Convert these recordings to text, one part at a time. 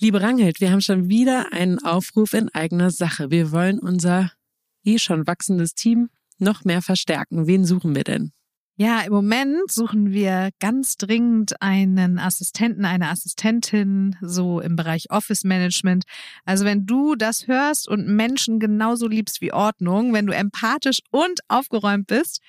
Liebe Ranghild, wir haben schon wieder einen Aufruf in eigener Sache. Wir wollen unser eh schon wachsendes Team noch mehr verstärken. Wen suchen wir denn? Ja, im Moment suchen wir ganz dringend einen Assistenten, eine Assistentin, so im Bereich Office Management. Also wenn du das hörst und Menschen genauso liebst wie Ordnung, wenn du empathisch und aufgeräumt bist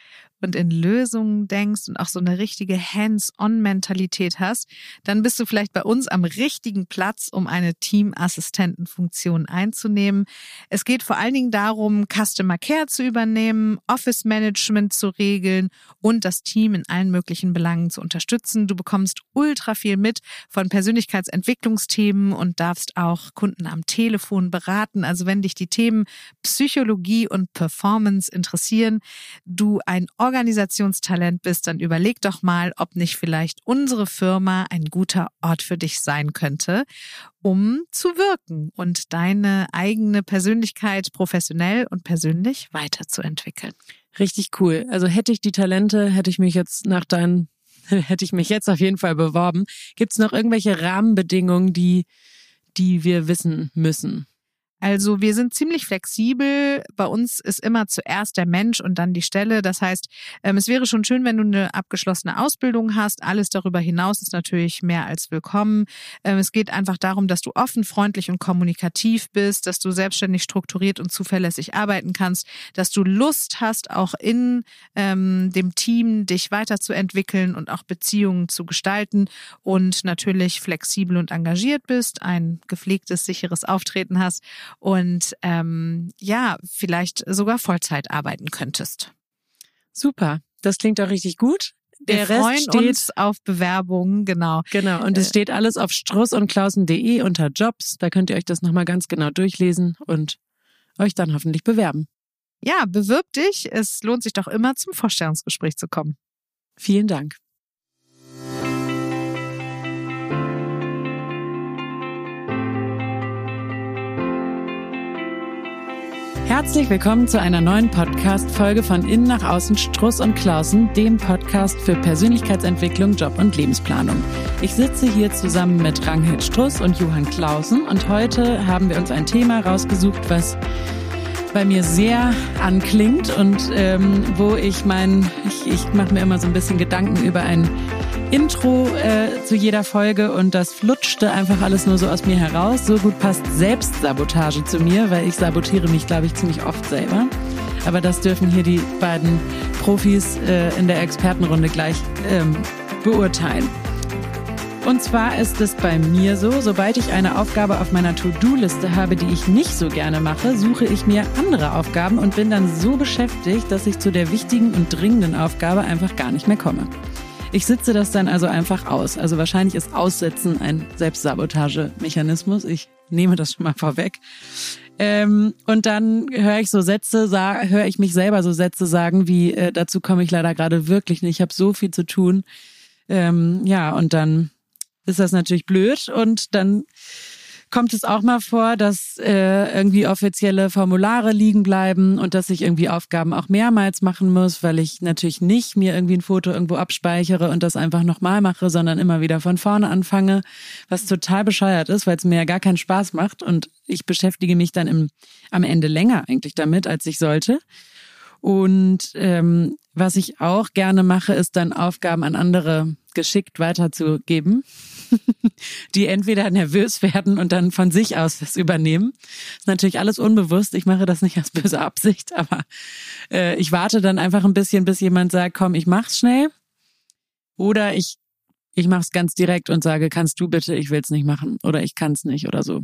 und in Lösungen denkst und auch so eine richtige Hands-on-Mentalität hast, dann bist du vielleicht bei uns am richtigen Platz, um eine Teamassistentenfunktion einzunehmen. Es geht vor allen Dingen darum, Customer Care zu übernehmen, Office Management zu regeln und das Team in allen möglichen Belangen zu unterstützen. Du bekommst ultra viel mit von Persönlichkeitsentwicklungsthemen und darfst auch Kunden am Telefon beraten. Also wenn dich die Themen Psychologie und Performance interessieren, du ein Organisationstalent bist, dann überleg doch mal, ob nicht vielleicht unsere Firma ein guter Ort für dich sein könnte, um zu wirken und deine eigene Persönlichkeit professionell und persönlich weiterzuentwickeln. Richtig cool. Also hätte ich die Talente, hätte ich mich jetzt nach deinen, hätte ich mich jetzt auf jeden Fall beworben. Gibt es noch irgendwelche Rahmenbedingungen, die, die wir wissen müssen? Also wir sind ziemlich flexibel. Bei uns ist immer zuerst der Mensch und dann die Stelle. Das heißt, ähm, es wäre schon schön, wenn du eine abgeschlossene Ausbildung hast. Alles darüber hinaus ist natürlich mehr als willkommen. Ähm, es geht einfach darum, dass du offen, freundlich und kommunikativ bist, dass du selbstständig strukturiert und zuverlässig arbeiten kannst, dass du Lust hast, auch in ähm, dem Team dich weiterzuentwickeln und auch Beziehungen zu gestalten und natürlich flexibel und engagiert bist, ein gepflegtes, sicheres Auftreten hast und ähm, ja, vielleicht sogar Vollzeit arbeiten könntest. Super, das klingt doch richtig gut. Der Wir Rest freuen uns auf Bewerbungen, genau. Genau, und es äh, steht alles auf struss und klausen.de unter Jobs. Da könnt ihr euch das nochmal ganz genau durchlesen und euch dann hoffentlich bewerben. Ja, bewirb dich. Es lohnt sich doch immer, zum Vorstellungsgespräch zu kommen. Vielen Dank. Herzlich willkommen zu einer neuen Podcast-Folge von Innen nach Außen Struss und Klausen, dem Podcast für Persönlichkeitsentwicklung, Job und Lebensplanung. Ich sitze hier zusammen mit Ranghild Struss und Johann Klausen und heute haben wir uns ein Thema rausgesucht, was bei mir sehr anklingt und ähm, wo ich mein, ich, ich mache mir immer so ein bisschen Gedanken über ein Intro äh, zu jeder Folge und das flutschte einfach alles nur so aus mir heraus. So gut passt Selbstsabotage zu mir, weil ich sabotiere mich, glaube ich, ziemlich oft selber. Aber das dürfen hier die beiden Profis äh, in der Expertenrunde gleich ähm, beurteilen. Und zwar ist es bei mir so, sobald ich eine Aufgabe auf meiner To-Do-Liste habe, die ich nicht so gerne mache, suche ich mir andere Aufgaben und bin dann so beschäftigt, dass ich zu der wichtigen und dringenden Aufgabe einfach gar nicht mehr komme. Ich sitze das dann also einfach aus. Also wahrscheinlich ist Aussetzen ein Selbstsabotagemechanismus. Ich nehme das schon mal vorweg. Ähm, und dann höre ich so Sätze, höre ich mich selber so Sätze sagen, wie äh, dazu komme ich leider gerade wirklich nicht. Ich habe so viel zu tun. Ähm, ja, und dann ist das natürlich blöd und dann kommt es auch mal vor, dass äh, irgendwie offizielle Formulare liegen bleiben und dass ich irgendwie Aufgaben auch mehrmals machen muss, weil ich natürlich nicht mir irgendwie ein Foto irgendwo abspeichere und das einfach nochmal mache, sondern immer wieder von vorne anfange, was total bescheuert ist, weil es mir ja gar keinen Spaß macht und ich beschäftige mich dann im, am Ende länger eigentlich damit, als ich sollte. Und ähm, was ich auch gerne mache, ist dann Aufgaben an andere geschickt weiterzugeben, die entweder nervös werden und dann von sich aus das übernehmen. Das ist natürlich alles unbewusst. Ich mache das nicht aus böser Absicht, aber äh, ich warte dann einfach ein bisschen, bis jemand sagt, komm, ich mach's schnell. Oder ich, ich mach's ganz direkt und sage, kannst du bitte, ich will's nicht machen oder ich kann's nicht oder so.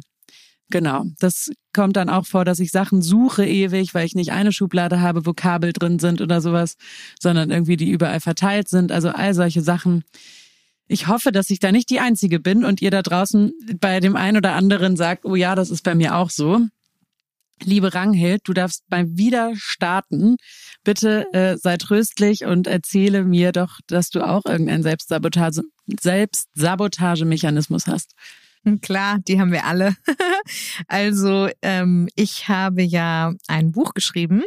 Genau. Das kommt dann auch vor, dass ich Sachen suche ewig, weil ich nicht eine Schublade habe, wo Kabel drin sind oder sowas, sondern irgendwie die überall verteilt sind. Also all solche Sachen. Ich hoffe, dass ich da nicht die Einzige bin und ihr da draußen bei dem einen oder anderen sagt, oh ja, das ist bei mir auch so. Liebe Ranghild, du darfst mal wieder starten. Bitte äh, sei tröstlich und erzähle mir doch, dass du auch irgendeinen Selbstsabotage, Selbstsabotagemechanismus hast. Klar, die haben wir alle. also ähm, ich habe ja ein Buch geschrieben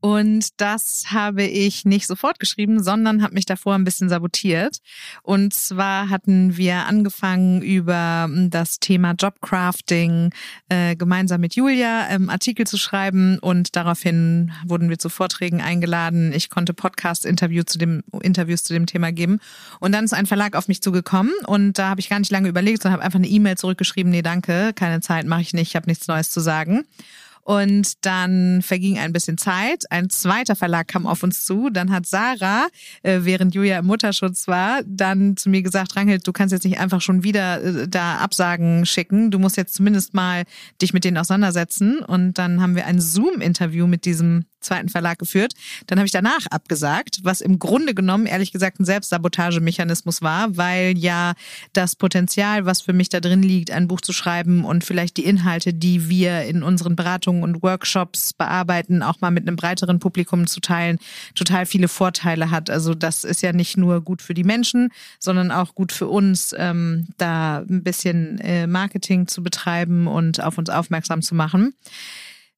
Und das habe ich nicht sofort geschrieben, sondern habe mich davor ein bisschen sabotiert. Und zwar hatten wir angefangen über hm, das Thema Jobcrafting äh, gemeinsam mit Julia ähm, Artikel zu schreiben und daraufhin wurden wir zu Vorträgen eingeladen. Ich konnte Podcast-Interview zu dem Interviews zu dem Thema geben. Und dann ist ein Verlag auf mich zugekommen und da habe ich gar nicht lange überlegt, sondern habe einfach eine E-Mail zurückgeschrieben, nee, danke, keine Zeit, mache ich nicht, ich habe nichts Neues zu sagen. Und dann verging ein bisschen Zeit. Ein zweiter Verlag kam auf uns zu. Dann hat Sarah, äh, während Julia im Mutterschutz war, dann zu mir gesagt, Rangel, du kannst jetzt nicht einfach schon wieder äh, da Absagen schicken. Du musst jetzt zumindest mal dich mit denen auseinandersetzen. Und dann haben wir ein Zoom-Interview mit diesem zweiten Verlag geführt. Dann habe ich danach abgesagt, was im Grunde genommen ehrlich gesagt ein Selbstsabotagemechanismus war, weil ja das Potenzial, was für mich da drin liegt, ein Buch zu schreiben und vielleicht die Inhalte, die wir in unseren Beratungen und Workshops bearbeiten, auch mal mit einem breiteren Publikum zu teilen, total viele Vorteile hat. Also das ist ja nicht nur gut für die Menschen, sondern auch gut für uns, ähm, da ein bisschen äh, Marketing zu betreiben und auf uns aufmerksam zu machen.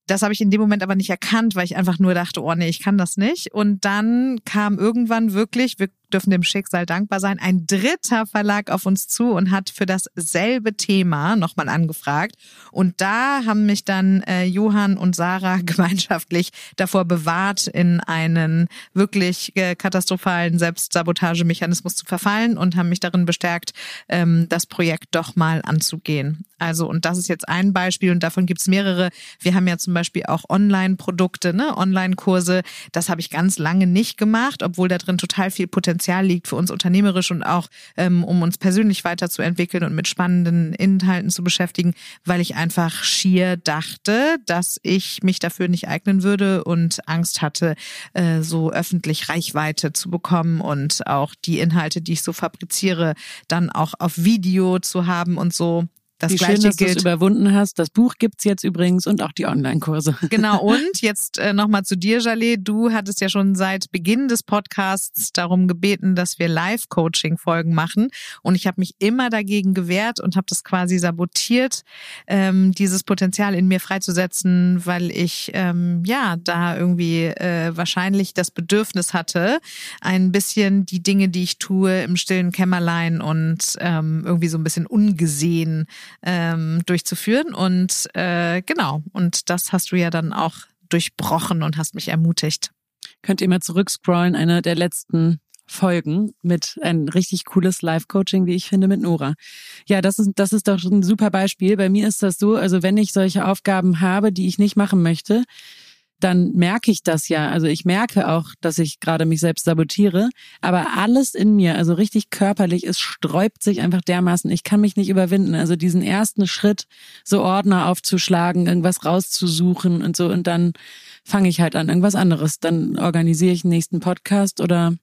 Das habe ich in dem Moment aber nicht erkannt, weil ich einfach nur dachte, oh nee, ich kann das nicht. Und dann kam irgendwann wirklich, wir dürfen dem Schicksal dankbar sein, ein dritter Verlag auf uns zu und hat für dasselbe Thema nochmal angefragt. Und da haben mich dann äh, Johann und Sarah gemeinschaftlich davor bewahrt, in einen wirklich äh, katastrophalen Selbstsabotagemechanismus zu verfallen und haben mich darin bestärkt, ähm, das Projekt doch mal anzugehen. Also, und das ist jetzt ein Beispiel und davon gibt's mehrere. Wir haben ja zum Beispiel auch Online-Produkte, ne? Online-Kurse. Das habe ich ganz lange nicht gemacht, obwohl da drin total viel Potenzial Potenzial liegt für uns unternehmerisch und auch ähm, um uns persönlich weiterzuentwickeln und mit spannenden Inhalten zu beschäftigen, weil ich einfach schier dachte, dass ich mich dafür nicht eignen würde und Angst hatte, äh, so öffentlich Reichweite zu bekommen und auch die Inhalte, die ich so fabriziere, dann auch auf Video zu haben und so. Das Wie Gleiche schön, dass du es überwunden hast. Das Buch gibt's jetzt übrigens und auch die Online-Kurse. Genau. Und jetzt äh, nochmal zu dir, Jalé. Du hattest ja schon seit Beginn des Podcasts darum gebeten, dass wir Live-Coaching-Folgen machen. Und ich habe mich immer dagegen gewehrt und habe das quasi sabotiert, ähm, dieses Potenzial in mir freizusetzen, weil ich ähm, ja da irgendwie äh, wahrscheinlich das Bedürfnis hatte, ein bisschen die Dinge, die ich tue, im stillen Kämmerlein und ähm, irgendwie so ein bisschen ungesehen ähm, durchzuführen. Und äh, genau, und das hast du ja dann auch durchbrochen und hast mich ermutigt. Könnt ihr mal zurückscrollen, eine der letzten Folgen mit ein richtig cooles Live-Coaching, wie ich finde, mit Nora. Ja, das ist, das ist doch ein super Beispiel. Bei mir ist das so, also wenn ich solche Aufgaben habe, die ich nicht machen möchte, dann merke ich das ja. Also ich merke auch, dass ich gerade mich selbst sabotiere. Aber alles in mir, also richtig körperlich, es sträubt sich einfach dermaßen. Ich kann mich nicht überwinden. Also diesen ersten Schritt, so Ordner aufzuschlagen, irgendwas rauszusuchen und so. Und dann fange ich halt an, irgendwas anderes. Dann organisiere ich einen nächsten Podcast oder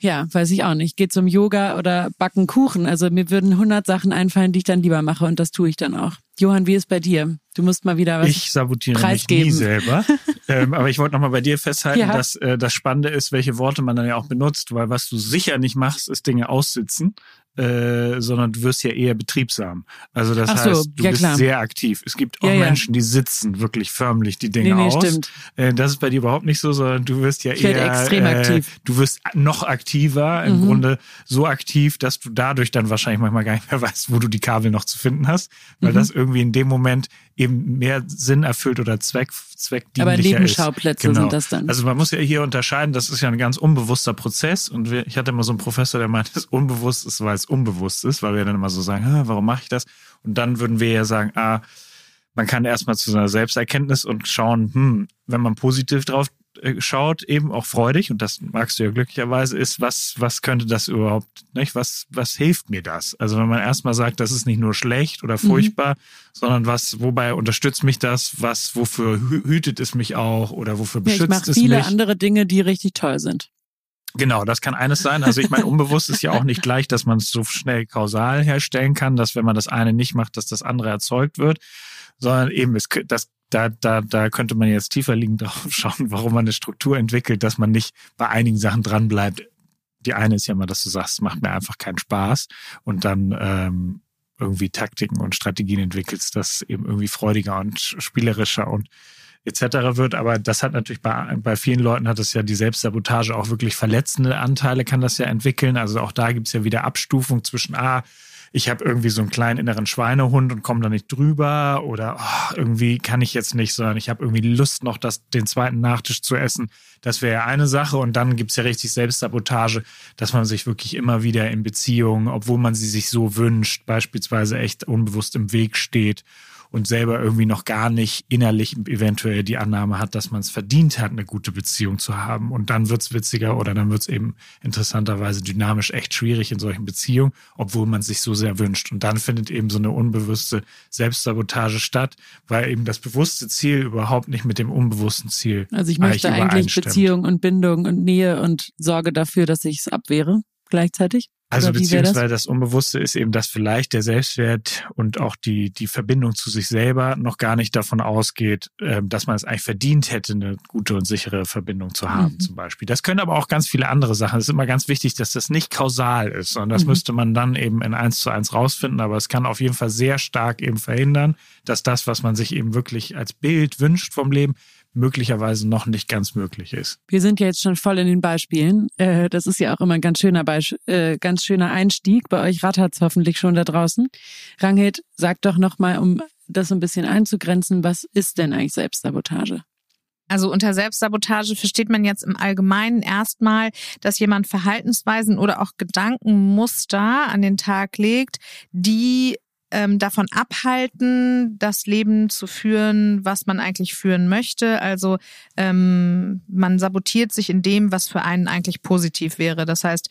ja, weiß ich auch nicht. Geht zum Yoga oder backen Kuchen. Also mir würden hundert Sachen einfallen, die ich dann lieber mache und das tue ich dann auch. Johann, wie ist bei dir? Du musst mal wieder was Ich sabotiere mich nie selber. ähm, aber ich wollte noch mal bei dir festhalten, ja. dass äh, das Spannende ist, welche Worte man dann ja auch benutzt, weil was du sicher nicht machst, ist Dinge aussitzen. Äh, sondern du wirst ja eher betriebsam. Also das so, heißt, du ja, bist klar. sehr aktiv. Es gibt auch ja, Menschen, die sitzen wirklich förmlich die Dinge nee, nee, aus. Stimmt. Äh, das ist bei dir überhaupt nicht so, sondern du wirst ja ich eher extrem äh, aktiv. Du wirst noch aktiver, im mhm. Grunde so aktiv, dass du dadurch dann wahrscheinlich manchmal gar nicht mehr weißt, wo du die Kabel noch zu finden hast, weil mhm. das irgendwie in dem Moment eben mehr Sinn erfüllt oder Zweck, zweckdienlicher Aber Nebenschauplätze genau. sind das dann. Also man muss ja hier unterscheiden, das ist ja ein ganz unbewusster Prozess und wir, ich hatte immer so einen Professor, der meinte, ist unbewusst ist, weil es unbewusst ist, weil wir dann immer so sagen, warum mache ich das? Und dann würden wir ja sagen, ah, man kann erstmal zu seiner Selbsterkenntnis und schauen, hm, wenn man positiv drauf äh, schaut, eben auch freudig, und das magst du ja glücklicherweise, ist, was, was könnte das überhaupt, nicht? Was, was hilft mir das? Also wenn man erstmal sagt, das ist nicht nur schlecht oder mhm. furchtbar, mhm. sondern was, wobei unterstützt mich das, was, wofür hütet es mich auch oder wofür beschützt ja, ich es mich? viele andere Dinge, die richtig toll sind. Genau, das kann eines sein. Also ich meine, unbewusst ist ja auch nicht gleich, dass man es so schnell kausal herstellen kann, dass wenn man das eine nicht macht, dass das andere erzeugt wird, sondern eben es, das da, da, da könnte man jetzt tiefer liegend drauf schauen, warum man eine Struktur entwickelt, dass man nicht bei einigen Sachen dranbleibt. Die eine ist ja mal, dass du sagst, macht mir einfach keinen Spaß und dann ähm, irgendwie Taktiken und Strategien entwickelst, das eben irgendwie freudiger und spielerischer und etc. wird. Aber das hat natürlich bei, bei vielen Leuten hat es ja die Selbstsabotage auch wirklich verletzende Anteile, kann das ja entwickeln. Also auch da gibt es ja wieder Abstufung zwischen, ah, ich habe irgendwie so einen kleinen inneren Schweinehund und komme da nicht drüber oder oh, irgendwie kann ich jetzt nicht, sondern ich habe irgendwie Lust noch, das, den zweiten Nachtisch zu essen. Das wäre ja eine Sache und dann gibt's ja richtig Selbstsabotage, dass man sich wirklich immer wieder in Beziehungen, obwohl man sie sich so wünscht, beispielsweise echt unbewusst im Weg steht und selber irgendwie noch gar nicht innerlich eventuell die Annahme hat, dass man es verdient hat, eine gute Beziehung zu haben. Und dann wird's witziger oder dann wird's eben interessanterweise dynamisch echt schwierig in solchen Beziehungen, obwohl man sich so sehr wünscht. Und dann findet eben so eine unbewusste Selbstsabotage statt, weil eben das bewusste Ziel überhaupt nicht mit dem unbewussten Ziel. Also ich möchte eigentlich Beziehung und Bindung und Nähe und sorge dafür, dass ich es abwehre gleichzeitig. Also beziehungsweise das? das? Unbewusste ist eben, dass vielleicht der Selbstwert und auch die, die Verbindung zu sich selber noch gar nicht davon ausgeht, äh, dass man es eigentlich verdient hätte, eine gute und sichere Verbindung zu haben, mhm. zum Beispiel. Das können aber auch ganz viele andere Sachen. Es ist immer ganz wichtig, dass das nicht kausal ist, sondern das mhm. müsste man dann eben in eins zu eins rausfinden. Aber es kann auf jeden Fall sehr stark eben verhindern, dass das, was man sich eben wirklich als Bild wünscht vom Leben, möglicherweise noch nicht ganz möglich ist. Wir sind ja jetzt schon voll in den Beispielen. Äh, das ist ja auch immer ein ganz schöner, Beisp äh, ganz schöner Einstieg. Bei euch rattert's hoffentlich schon da draußen. Rangit, sag doch nochmal, um das so ein bisschen einzugrenzen, was ist denn eigentlich Selbstsabotage? Also unter Selbstsabotage versteht man jetzt im Allgemeinen erstmal, dass jemand Verhaltensweisen oder auch Gedankenmuster an den Tag legt, die ähm, davon abhalten, das Leben zu führen, was man eigentlich führen möchte. Also ähm, man sabotiert sich in dem, was für einen eigentlich positiv wäre. Das heißt,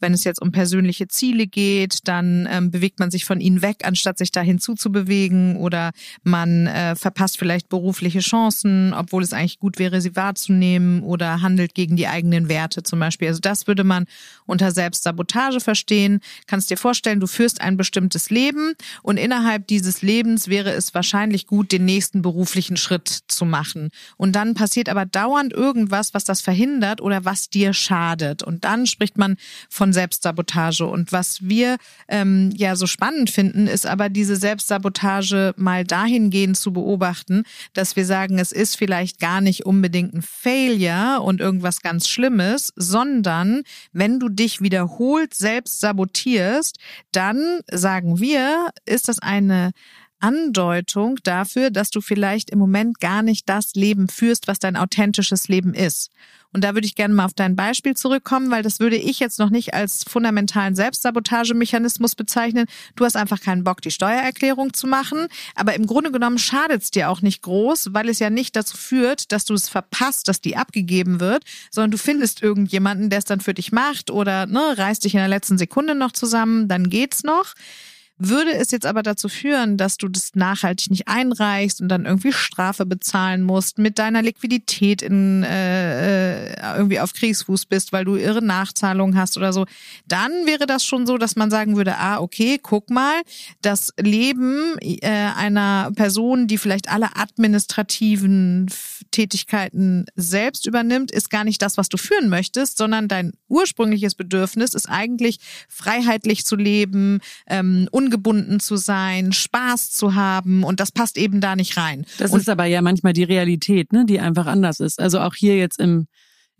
wenn es jetzt um persönliche Ziele geht, dann ähm, bewegt man sich von ihnen weg, anstatt sich dahin zuzubewegen oder man äh, verpasst vielleicht berufliche Chancen, obwohl es eigentlich gut wäre, sie wahrzunehmen oder handelt gegen die eigenen Werte zum Beispiel. Also das würde man unter Selbstsabotage verstehen. Kannst dir vorstellen, du führst ein bestimmtes Leben und innerhalb dieses Lebens wäre es wahrscheinlich gut, den nächsten beruflichen Schritt zu machen. Und dann passiert aber dauernd irgendwas, was das verhindert oder was dir schadet. Und dann spricht man von von Selbstsabotage. Und was wir ähm, ja so spannend finden, ist aber diese Selbstsabotage mal dahingehend zu beobachten, dass wir sagen, es ist vielleicht gar nicht unbedingt ein Failure und irgendwas ganz Schlimmes, sondern wenn du dich wiederholt selbst sabotierst, dann sagen wir, ist das eine Andeutung dafür, dass du vielleicht im Moment gar nicht das Leben führst, was dein authentisches Leben ist. Und da würde ich gerne mal auf dein Beispiel zurückkommen, weil das würde ich jetzt noch nicht als fundamentalen Selbstsabotagemechanismus bezeichnen. Du hast einfach keinen Bock, die Steuererklärung zu machen. Aber im Grunde genommen schadet es dir auch nicht groß, weil es ja nicht dazu führt, dass du es verpasst, dass die abgegeben wird, sondern du findest irgendjemanden, der es dann für dich macht oder ne, reißt dich in der letzten Sekunde noch zusammen, dann geht's noch. Würde es jetzt aber dazu führen, dass du das nachhaltig nicht einreichst und dann irgendwie Strafe bezahlen musst, mit deiner Liquidität in, äh, äh, irgendwie auf Kriegsfuß bist, weil du irre Nachzahlungen hast oder so, dann wäre das schon so, dass man sagen würde, ah, okay, guck mal, das Leben äh, einer Person, die vielleicht alle administrativen Tätigkeiten selbst übernimmt, ist gar nicht das, was du führen möchtest, sondern dein ursprüngliches Bedürfnis ist eigentlich freiheitlich zu leben, ähm, ungebunden zu sein, Spaß zu haben und das passt eben da nicht rein. Das und ist aber ja manchmal die Realität, ne, die einfach anders ist. Also auch hier jetzt im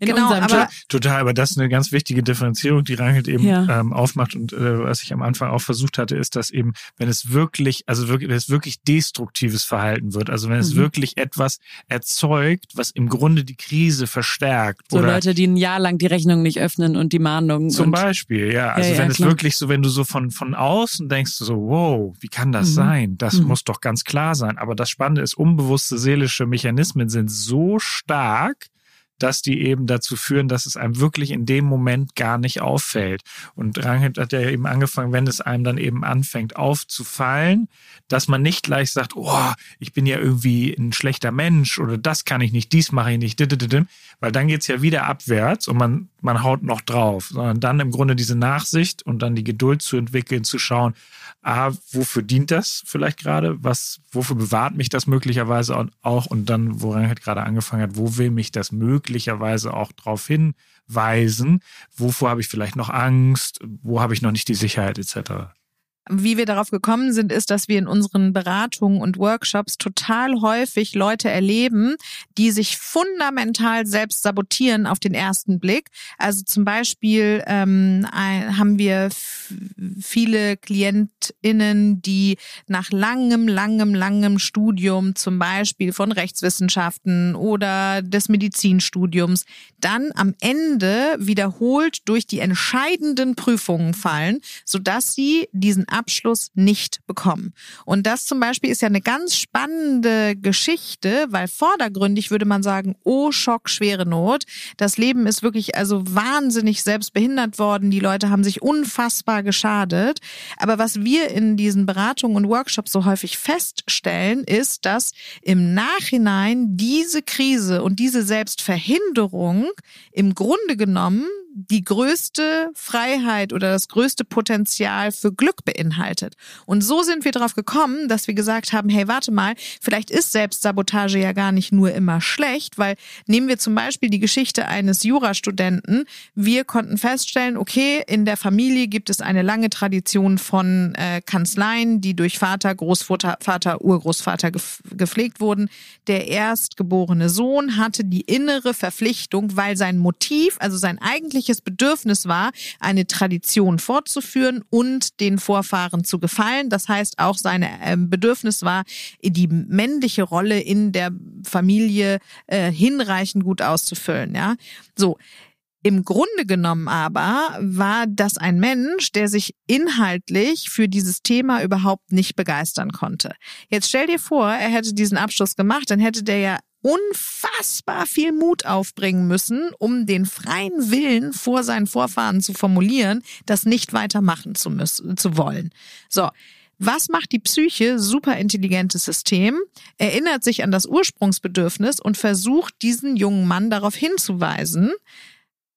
in genau, aber total, aber das ist eine ganz wichtige Differenzierung, die Rangelt eben ja. ähm, aufmacht und äh, was ich am Anfang auch versucht hatte, ist, dass eben, wenn es wirklich, also wirklich, wenn es wirklich destruktives Verhalten wird, also wenn es mhm. wirklich etwas erzeugt, was im Grunde die Krise verstärkt. So oder Leute, die ein Jahr lang die Rechnung nicht öffnen und die Mahnungen. Zum Beispiel, ja. Also ja, wenn ja, es klar. wirklich so, wenn du so von von außen denkst, so wow, wie kann das mhm. sein? Das mhm. muss doch ganz klar sein. Aber das Spannende ist, unbewusste seelische Mechanismen sind so stark, dass die eben dazu führen, dass es einem wirklich in dem Moment gar nicht auffällt. Und Rangit hat ja eben angefangen, wenn es einem dann eben anfängt aufzufallen, dass man nicht gleich sagt, oh, ich bin ja irgendwie ein schlechter Mensch oder das kann ich nicht, dies mache ich nicht, weil dann geht's ja wieder abwärts und man, man haut noch drauf, sondern dann im Grunde diese Nachsicht und dann die Geduld zu entwickeln, zu schauen, ah, wofür dient das vielleicht gerade? Was, wofür bewahrt mich das möglicherweise auch? Und dann, woran halt gerade angefangen hat, wo will mich das möglicherweise auch darauf hinweisen? Wovor habe ich vielleicht noch Angst? Wo habe ich noch nicht die Sicherheit etc.? Wie wir darauf gekommen sind, ist, dass wir in unseren Beratungen und Workshops total häufig Leute erleben, die sich fundamental selbst sabotieren auf den ersten Blick. Also zum Beispiel ähm, haben wir viele KlientInnen, die nach langem, langem, langem Studium, zum Beispiel von Rechtswissenschaften oder des Medizinstudiums, dann am Ende wiederholt durch die entscheidenden Prüfungen fallen, sodass sie diesen Abschluss nicht bekommen. Und das zum Beispiel ist ja eine ganz spannende Geschichte, weil vordergründig würde man sagen, oh Schock, schwere Not. Das Leben ist wirklich also wahnsinnig selbst behindert worden. Die Leute haben sich unfassbar geschadet. Aber was wir in diesen Beratungen und Workshops so häufig feststellen, ist, dass im Nachhinein diese Krise und diese Selbstverhinderung im Grunde genommen die größte Freiheit oder das größte Potenzial für Glück beinhaltet. Und so sind wir darauf gekommen, dass wir gesagt haben, hey, warte mal, vielleicht ist Selbstsabotage ja gar nicht nur immer schlecht, weil nehmen wir zum Beispiel die Geschichte eines Jurastudenten. Wir konnten feststellen, okay, in der Familie gibt es eine lange Tradition von äh, Kanzleien, die durch Vater, Großvater, Vater, Urgroßvater gepflegt wurden. Der erstgeborene Sohn hatte die innere Verpflichtung, weil sein Motiv, also sein eigentliches eigentliches Bedürfnis war, eine Tradition fortzuführen und den Vorfahren zu gefallen. Das heißt, auch sein ähm, Bedürfnis war, die männliche Rolle in der Familie äh, hinreichend gut auszufüllen. Ja, so. Im Grunde genommen aber war das ein Mensch, der sich inhaltlich für dieses Thema überhaupt nicht begeistern konnte. Jetzt stell dir vor, er hätte diesen Abschluss gemacht, dann hätte der ja unfassbar viel Mut aufbringen müssen, um den freien Willen vor seinen Vorfahren zu formulieren, das nicht weitermachen zu müssen, zu wollen. So. Was macht die Psyche? Superintelligentes System, erinnert sich an das Ursprungsbedürfnis und versucht diesen jungen Mann darauf hinzuweisen,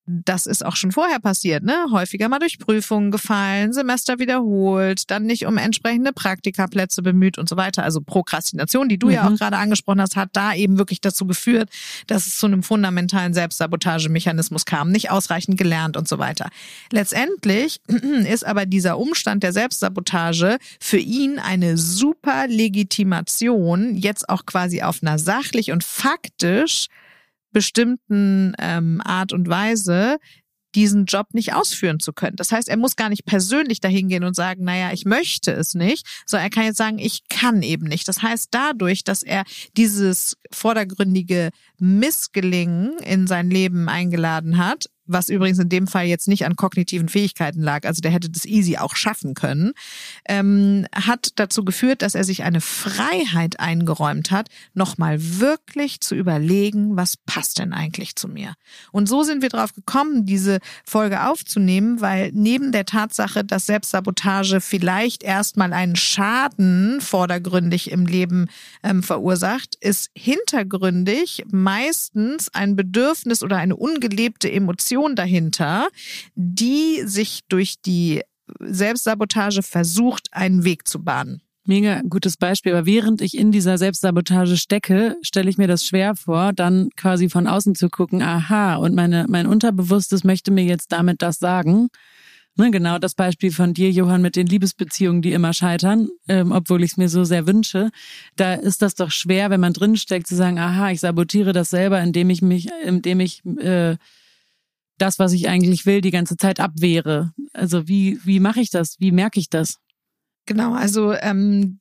das ist auch schon vorher passiert, ne? Häufiger mal durch Prüfungen gefallen, Semester wiederholt, dann nicht um entsprechende Praktikaplätze bemüht und so weiter. Also Prokrastination, die du mhm. ja auch gerade angesprochen hast, hat da eben wirklich dazu geführt, dass es zu einem fundamentalen Selbstsabotagemechanismus kam, nicht ausreichend gelernt und so weiter. Letztendlich ist aber dieser Umstand der Selbstsabotage für ihn eine super Legitimation, jetzt auch quasi auf einer sachlich und faktisch bestimmten ähm, Art und Weise diesen Job nicht ausführen zu können. Das heißt, er muss gar nicht persönlich dahin gehen und sagen, naja, ich möchte es nicht, sondern er kann jetzt sagen, ich kann eben nicht. Das heißt, dadurch, dass er dieses vordergründige Missgelingen in sein Leben eingeladen hat, was übrigens in dem Fall jetzt nicht an kognitiven Fähigkeiten lag, also der hätte das easy auch schaffen können, ähm, hat dazu geführt, dass er sich eine Freiheit eingeräumt hat, nochmal wirklich zu überlegen, was passt denn eigentlich zu mir. Und so sind wir drauf gekommen, diese Folge aufzunehmen, weil neben der Tatsache, dass Selbstsabotage vielleicht erstmal einen Schaden vordergründig im Leben ähm, verursacht, ist hintergründig meistens ein Bedürfnis oder eine ungelebte Emotion Motivation dahinter, die sich durch die Selbstsabotage versucht, einen Weg zu bahnen. Mega gutes Beispiel. Aber während ich in dieser Selbstsabotage stecke, stelle ich mir das schwer vor, dann quasi von außen zu gucken, aha, und meine, mein Unterbewusstes möchte mir jetzt damit das sagen. Ne, genau das Beispiel von dir, Johann, mit den Liebesbeziehungen, die immer scheitern, ähm, obwohl ich es mir so sehr wünsche. Da ist das doch schwer, wenn man drinsteckt, zu sagen, aha, ich sabotiere das selber, indem ich mich, indem ich äh, das, was ich eigentlich will, die ganze Zeit abwehre. Also wie, wie mache ich das? Wie merke ich das? Genau, also ähm,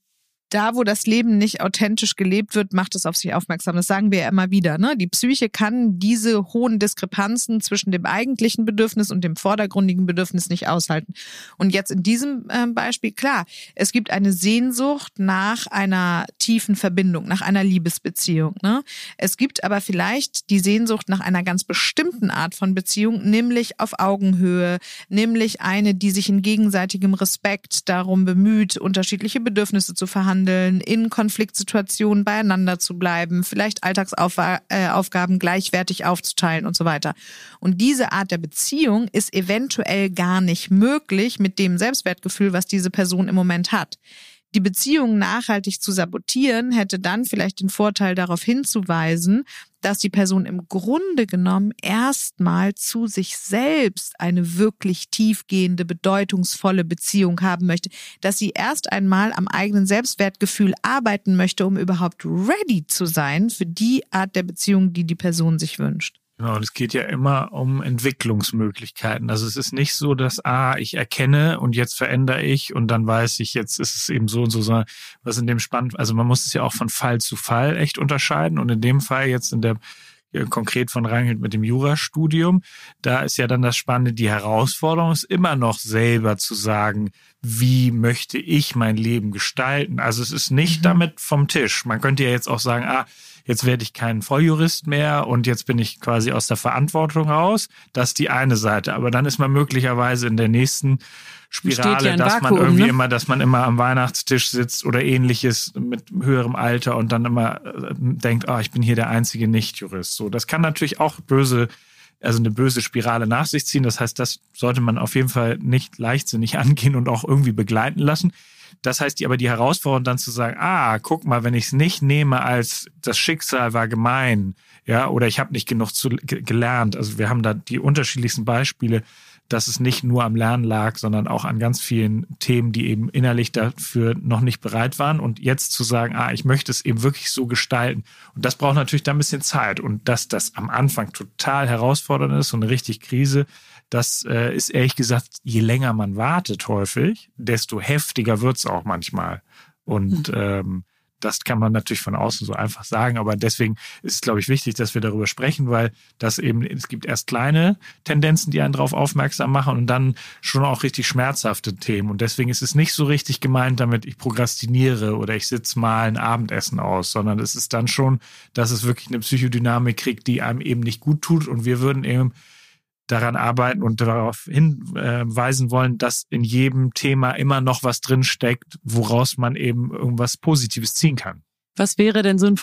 da, wo das Leben nicht authentisch gelebt wird, macht es auf sich aufmerksam. Das sagen wir ja immer wieder. Ne? Die Psyche kann diese hohen Diskrepanzen zwischen dem eigentlichen Bedürfnis und dem vordergründigen Bedürfnis nicht aushalten. Und jetzt in diesem äh, Beispiel, klar, es gibt eine Sehnsucht nach einer tiefen Verbindung, nach einer Liebesbeziehung. Ne? Es gibt aber vielleicht die Sehnsucht nach einer ganz bestimmten Art von Beziehung, nämlich auf Augenhöhe, nämlich eine, die sich in gegenseitigem Respekt darum bemüht, unterschiedliche Bedürfnisse zu verhandeln handeln, in Konfliktsituationen beieinander zu bleiben, vielleicht Alltagsaufgaben gleichwertig aufzuteilen und so weiter. Und diese Art der Beziehung ist eventuell gar nicht möglich mit dem Selbstwertgefühl, was diese Person im Moment hat. Die Beziehung nachhaltig zu sabotieren hätte dann vielleicht den Vorteil darauf hinzuweisen, dass die Person im Grunde genommen erstmal zu sich selbst eine wirklich tiefgehende, bedeutungsvolle Beziehung haben möchte, dass sie erst einmal am eigenen Selbstwertgefühl arbeiten möchte, um überhaupt ready zu sein für die Art der Beziehung, die die Person sich wünscht. Genau, und es geht ja immer um Entwicklungsmöglichkeiten. Also es ist nicht so, dass, ah, ich erkenne und jetzt verändere ich und dann weiß ich, jetzt ist es eben so und so, sondern was in dem spannend, also man muss es ja auch von Fall zu Fall echt unterscheiden und in dem Fall jetzt in der konkret von Rangelt mit dem Jurastudium, da ist ja dann das Spannende, die Herausforderung ist immer noch selber zu sagen, wie möchte ich mein Leben gestalten. Also es ist nicht mhm. damit vom Tisch. Man könnte ja jetzt auch sagen, ah, jetzt werde ich kein Volljurist mehr und jetzt bin ich quasi aus der Verantwortung raus. Das ist die eine Seite. Aber dann ist man möglicherweise in der nächsten Spirale, ja dass Vakuum, man irgendwie ne? immer, dass man immer am Weihnachtstisch sitzt oder ähnliches mit höherem Alter und dann immer äh, denkt, ah, oh, ich bin hier der einzige Nichtjurist. So, das kann natürlich auch böse also eine böse Spirale nach sich ziehen. Das heißt, das sollte man auf jeden Fall nicht leichtsinnig angehen und auch irgendwie begleiten lassen. Das heißt, die, aber die Herausforderung dann zu sagen, ah, guck mal, wenn ich es nicht nehme als das Schicksal war gemein, ja, oder ich habe nicht genug zu, gelernt. Also wir haben da die unterschiedlichsten Beispiele, dass es nicht nur am Lernen lag, sondern auch an ganz vielen Themen, die eben innerlich dafür noch nicht bereit waren. Und jetzt zu sagen, ah, ich möchte es eben wirklich so gestalten. Und das braucht natürlich da ein bisschen Zeit. Und dass das am Anfang total herausfordernd ist und eine richtig Krise, das äh, ist ehrlich gesagt, je länger man wartet häufig, desto heftiger wird's auch manchmal. Und mhm. ähm, das kann man natürlich von außen so einfach sagen, aber deswegen ist es, glaube ich, wichtig, dass wir darüber sprechen, weil das eben, es gibt erst kleine Tendenzen, die einen darauf aufmerksam machen und dann schon auch richtig schmerzhafte Themen. Und deswegen ist es nicht so richtig gemeint damit, ich prokrastiniere oder ich sitze mal ein Abendessen aus, sondern es ist dann schon, dass es wirklich eine Psychodynamik kriegt, die einem eben nicht gut tut. Und wir würden eben daran arbeiten und darauf hinweisen wollen, dass in jedem Thema immer noch was drin steckt, woraus man eben irgendwas Positives ziehen kann. Was wäre denn so ein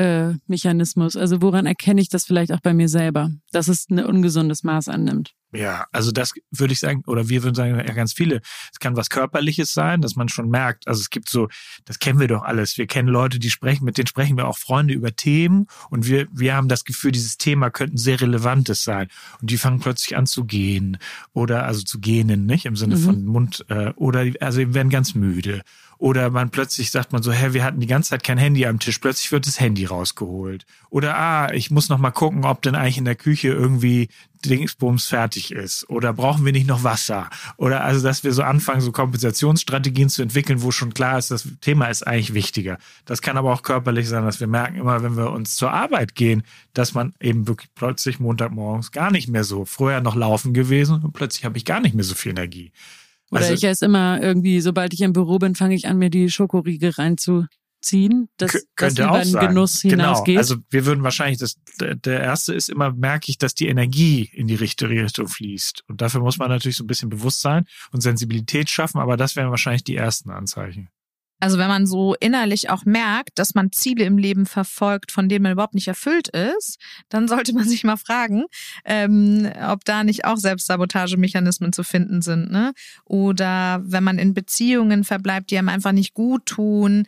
Frühwarnmechanismus? Also woran erkenne ich das vielleicht auch bei mir selber, dass es ein ungesundes Maß annimmt? Ja, also das würde ich sagen, oder wir würden sagen, ja, ganz viele. Es kann was Körperliches sein, dass man schon merkt. Also es gibt so, das kennen wir doch alles. Wir kennen Leute, die sprechen, mit denen sprechen wir auch Freunde über Themen und wir, wir haben das Gefühl, dieses Thema könnte ein sehr relevantes sein. Und die fangen plötzlich an zu gehen oder also zu gähnen, nicht? Im Sinne mhm. von Mund, äh, oder also werden ganz müde oder man plötzlich sagt man so, hä, wir hatten die ganze Zeit kein Handy am Tisch, plötzlich wird das Handy rausgeholt. Oder ah, ich muss noch mal gucken, ob denn eigentlich in der Küche irgendwie Dingsbums fertig ist. Oder brauchen wir nicht noch Wasser? Oder also, dass wir so anfangen, so Kompensationsstrategien zu entwickeln, wo schon klar ist, das Thema ist eigentlich wichtiger. Das kann aber auch körperlich sein, dass wir merken immer, wenn wir uns zur Arbeit gehen, dass man eben wirklich plötzlich Montagmorgens gar nicht mehr so, vorher noch laufen gewesen und plötzlich habe ich gar nicht mehr so viel Energie. Oder also, ich esse immer irgendwie, sobald ich im Büro bin, fange ich an, mir die Schokoriegel reinzuziehen, das über den sein. Genuss genau. hinausgeht. Also wir würden wahrscheinlich, das, der erste ist immer, merke ich, dass die Energie in die richtige Richtung fließt. Und dafür muss man natürlich so ein bisschen Bewusstsein und Sensibilität schaffen, aber das wären wahrscheinlich die ersten Anzeichen. Also wenn man so innerlich auch merkt, dass man Ziele im Leben verfolgt, von denen man überhaupt nicht erfüllt ist, dann sollte man sich mal fragen, ähm, ob da nicht auch Selbstsabotagemechanismen zu finden sind. Ne? Oder wenn man in Beziehungen verbleibt, die einem einfach nicht gut tun,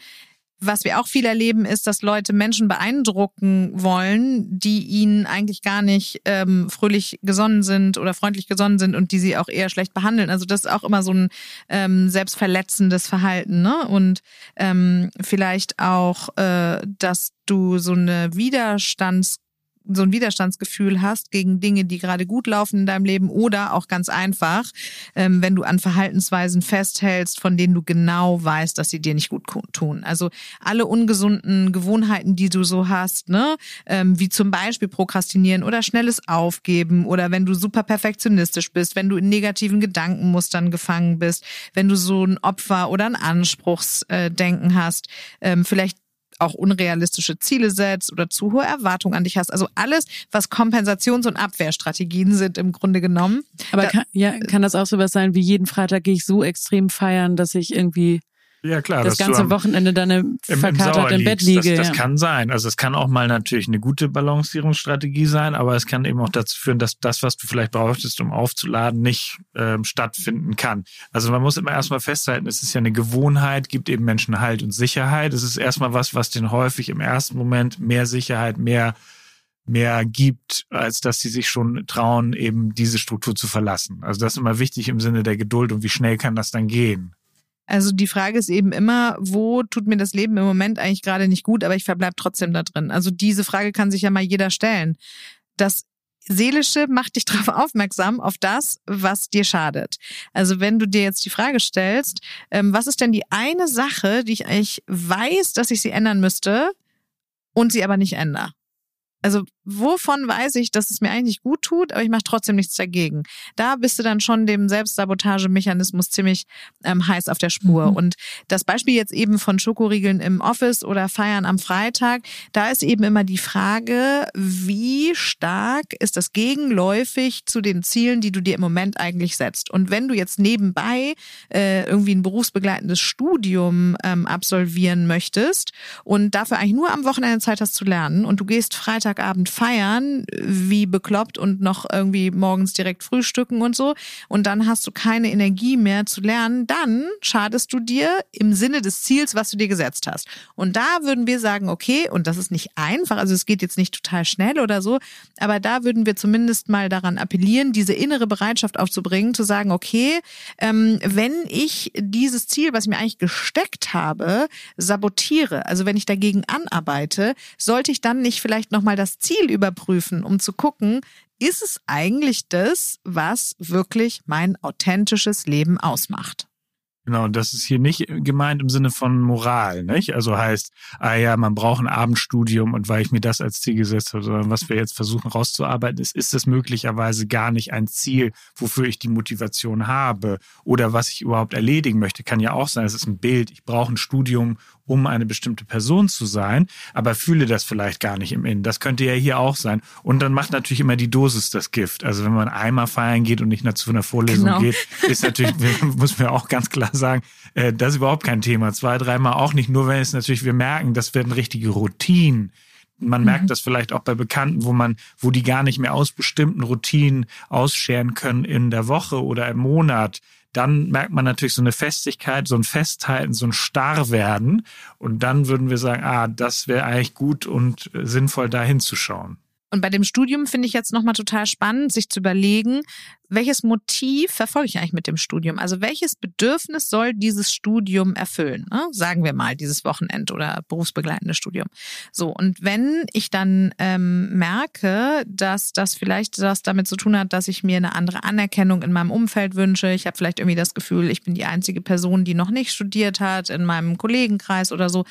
was wir auch viel erleben, ist, dass Leute Menschen beeindrucken wollen, die ihnen eigentlich gar nicht ähm, fröhlich gesonnen sind oder freundlich gesonnen sind und die sie auch eher schlecht behandeln. Also das ist auch immer so ein ähm, selbstverletzendes Verhalten. Ne? Und ähm, vielleicht auch, äh, dass du so eine Widerstands so ein Widerstandsgefühl hast gegen Dinge, die gerade gut laufen in deinem Leben oder auch ganz einfach, ähm, wenn du an Verhaltensweisen festhältst, von denen du genau weißt, dass sie dir nicht gut tun. Also alle ungesunden Gewohnheiten, die du so hast, ne, ähm, wie zum Beispiel Prokrastinieren oder schnelles Aufgeben oder wenn du super perfektionistisch bist, wenn du in negativen Gedankenmustern gefangen bist, wenn du so ein Opfer oder ein Anspruchsdenken hast, ähm, vielleicht auch unrealistische Ziele setzt oder zu hohe Erwartungen an dich hast. Also alles, was Kompensations- und Abwehrstrategien sind im Grunde genommen. Aber kann, ja, kann das auch sowas sein wie jeden Freitag gehe ich so extrem feiern, dass ich irgendwie ja, klar, das ganze am, Wochenende dann im, verkatert im, im Bett liege. Das, das ja. kann sein. Also es kann auch mal natürlich eine gute Balancierungsstrategie sein, aber es kann eben auch dazu führen, dass das, was du vielleicht brauchtest, um aufzuladen, nicht ähm, stattfinden kann. Also man muss immer erstmal festhalten, es ist ja eine Gewohnheit, gibt eben Menschen Halt und Sicherheit. Es ist erstmal was, was den häufig im ersten Moment mehr Sicherheit, mehr mehr gibt, als dass sie sich schon trauen, eben diese Struktur zu verlassen. Also das ist immer wichtig im Sinne der Geduld und wie schnell kann das dann gehen. Also die Frage ist eben immer, wo tut mir das Leben im Moment eigentlich gerade nicht gut, aber ich verbleibe trotzdem da drin. Also diese Frage kann sich ja mal jeder stellen. Das Seelische macht dich darauf aufmerksam, auf das, was dir schadet. Also wenn du dir jetzt die Frage stellst, ähm, was ist denn die eine Sache, die ich eigentlich weiß, dass ich sie ändern müsste und sie aber nicht ändere? Also wovon weiß ich, dass es mir eigentlich gut tut, aber ich mache trotzdem nichts dagegen. Da bist du dann schon dem Selbstsabotagemechanismus ziemlich ähm, heiß auf der Spur. Mhm. Und das Beispiel jetzt eben von Schokoriegeln im Office oder Feiern am Freitag, da ist eben immer die Frage, wie stark ist das gegenläufig zu den Zielen, die du dir im Moment eigentlich setzt. Und wenn du jetzt nebenbei äh, irgendwie ein berufsbegleitendes Studium ähm, absolvieren möchtest und dafür eigentlich nur am Wochenende Zeit hast zu lernen und du gehst Freitag Freitagabend feiern, wie bekloppt und noch irgendwie morgens direkt frühstücken und so. Und dann hast du keine Energie mehr zu lernen. Dann schadest du dir im Sinne des Ziels, was du dir gesetzt hast. Und da würden wir sagen, okay, und das ist nicht einfach, also es geht jetzt nicht total schnell oder so, aber da würden wir zumindest mal daran appellieren, diese innere Bereitschaft aufzubringen, zu sagen, okay, ähm, wenn ich dieses Ziel, was ich mir eigentlich gesteckt habe, sabotiere, also wenn ich dagegen anarbeite, sollte ich dann nicht vielleicht nochmal das Ziel überprüfen, um zu gucken, ist es eigentlich das, was wirklich mein authentisches Leben ausmacht? Genau, das ist hier nicht gemeint im Sinne von Moral, nicht? Also heißt, ah ja, man braucht ein Abendstudium und weil ich mir das als Ziel gesetzt habe, sondern was wir jetzt versuchen rauszuarbeiten, ist, ist es möglicherweise gar nicht ein Ziel, wofür ich die Motivation habe oder was ich überhaupt erledigen möchte. Kann ja auch sein, es ist ein Bild, ich brauche ein Studium, um eine bestimmte Person zu sein, aber fühle das vielleicht gar nicht im Innen. Das könnte ja hier auch sein. Und dann macht natürlich immer die Dosis das Gift. Also wenn man einmal feiern geht und nicht nur zu einer Vorlesung genau. geht, ist natürlich, muss man auch ganz klar sagen, äh, das ist überhaupt kein Thema. Zwei, dreimal auch nicht. Nur wenn es natürlich, wir merken, das werden richtige Routinen. Man merkt mhm. das vielleicht auch bei Bekannten, wo man, wo die gar nicht mehr aus bestimmten Routinen ausscheren können in der Woche oder im Monat dann merkt man natürlich so eine Festigkeit, so ein Festhalten, so ein Starrwerden. Und dann würden wir sagen, ah, das wäre eigentlich gut und sinnvoll, da hinzuschauen. Und bei dem Studium finde ich jetzt nochmal total spannend, sich zu überlegen, welches Motiv verfolge ich eigentlich mit dem Studium? Also welches Bedürfnis soll dieses Studium erfüllen? Ne? Sagen wir mal, dieses Wochenend oder berufsbegleitende Studium. So, und wenn ich dann ähm, merke, dass das vielleicht was damit zu tun hat, dass ich mir eine andere Anerkennung in meinem Umfeld wünsche, ich habe vielleicht irgendwie das Gefühl, ich bin die einzige Person, die noch nicht studiert hat in meinem Kollegenkreis oder so,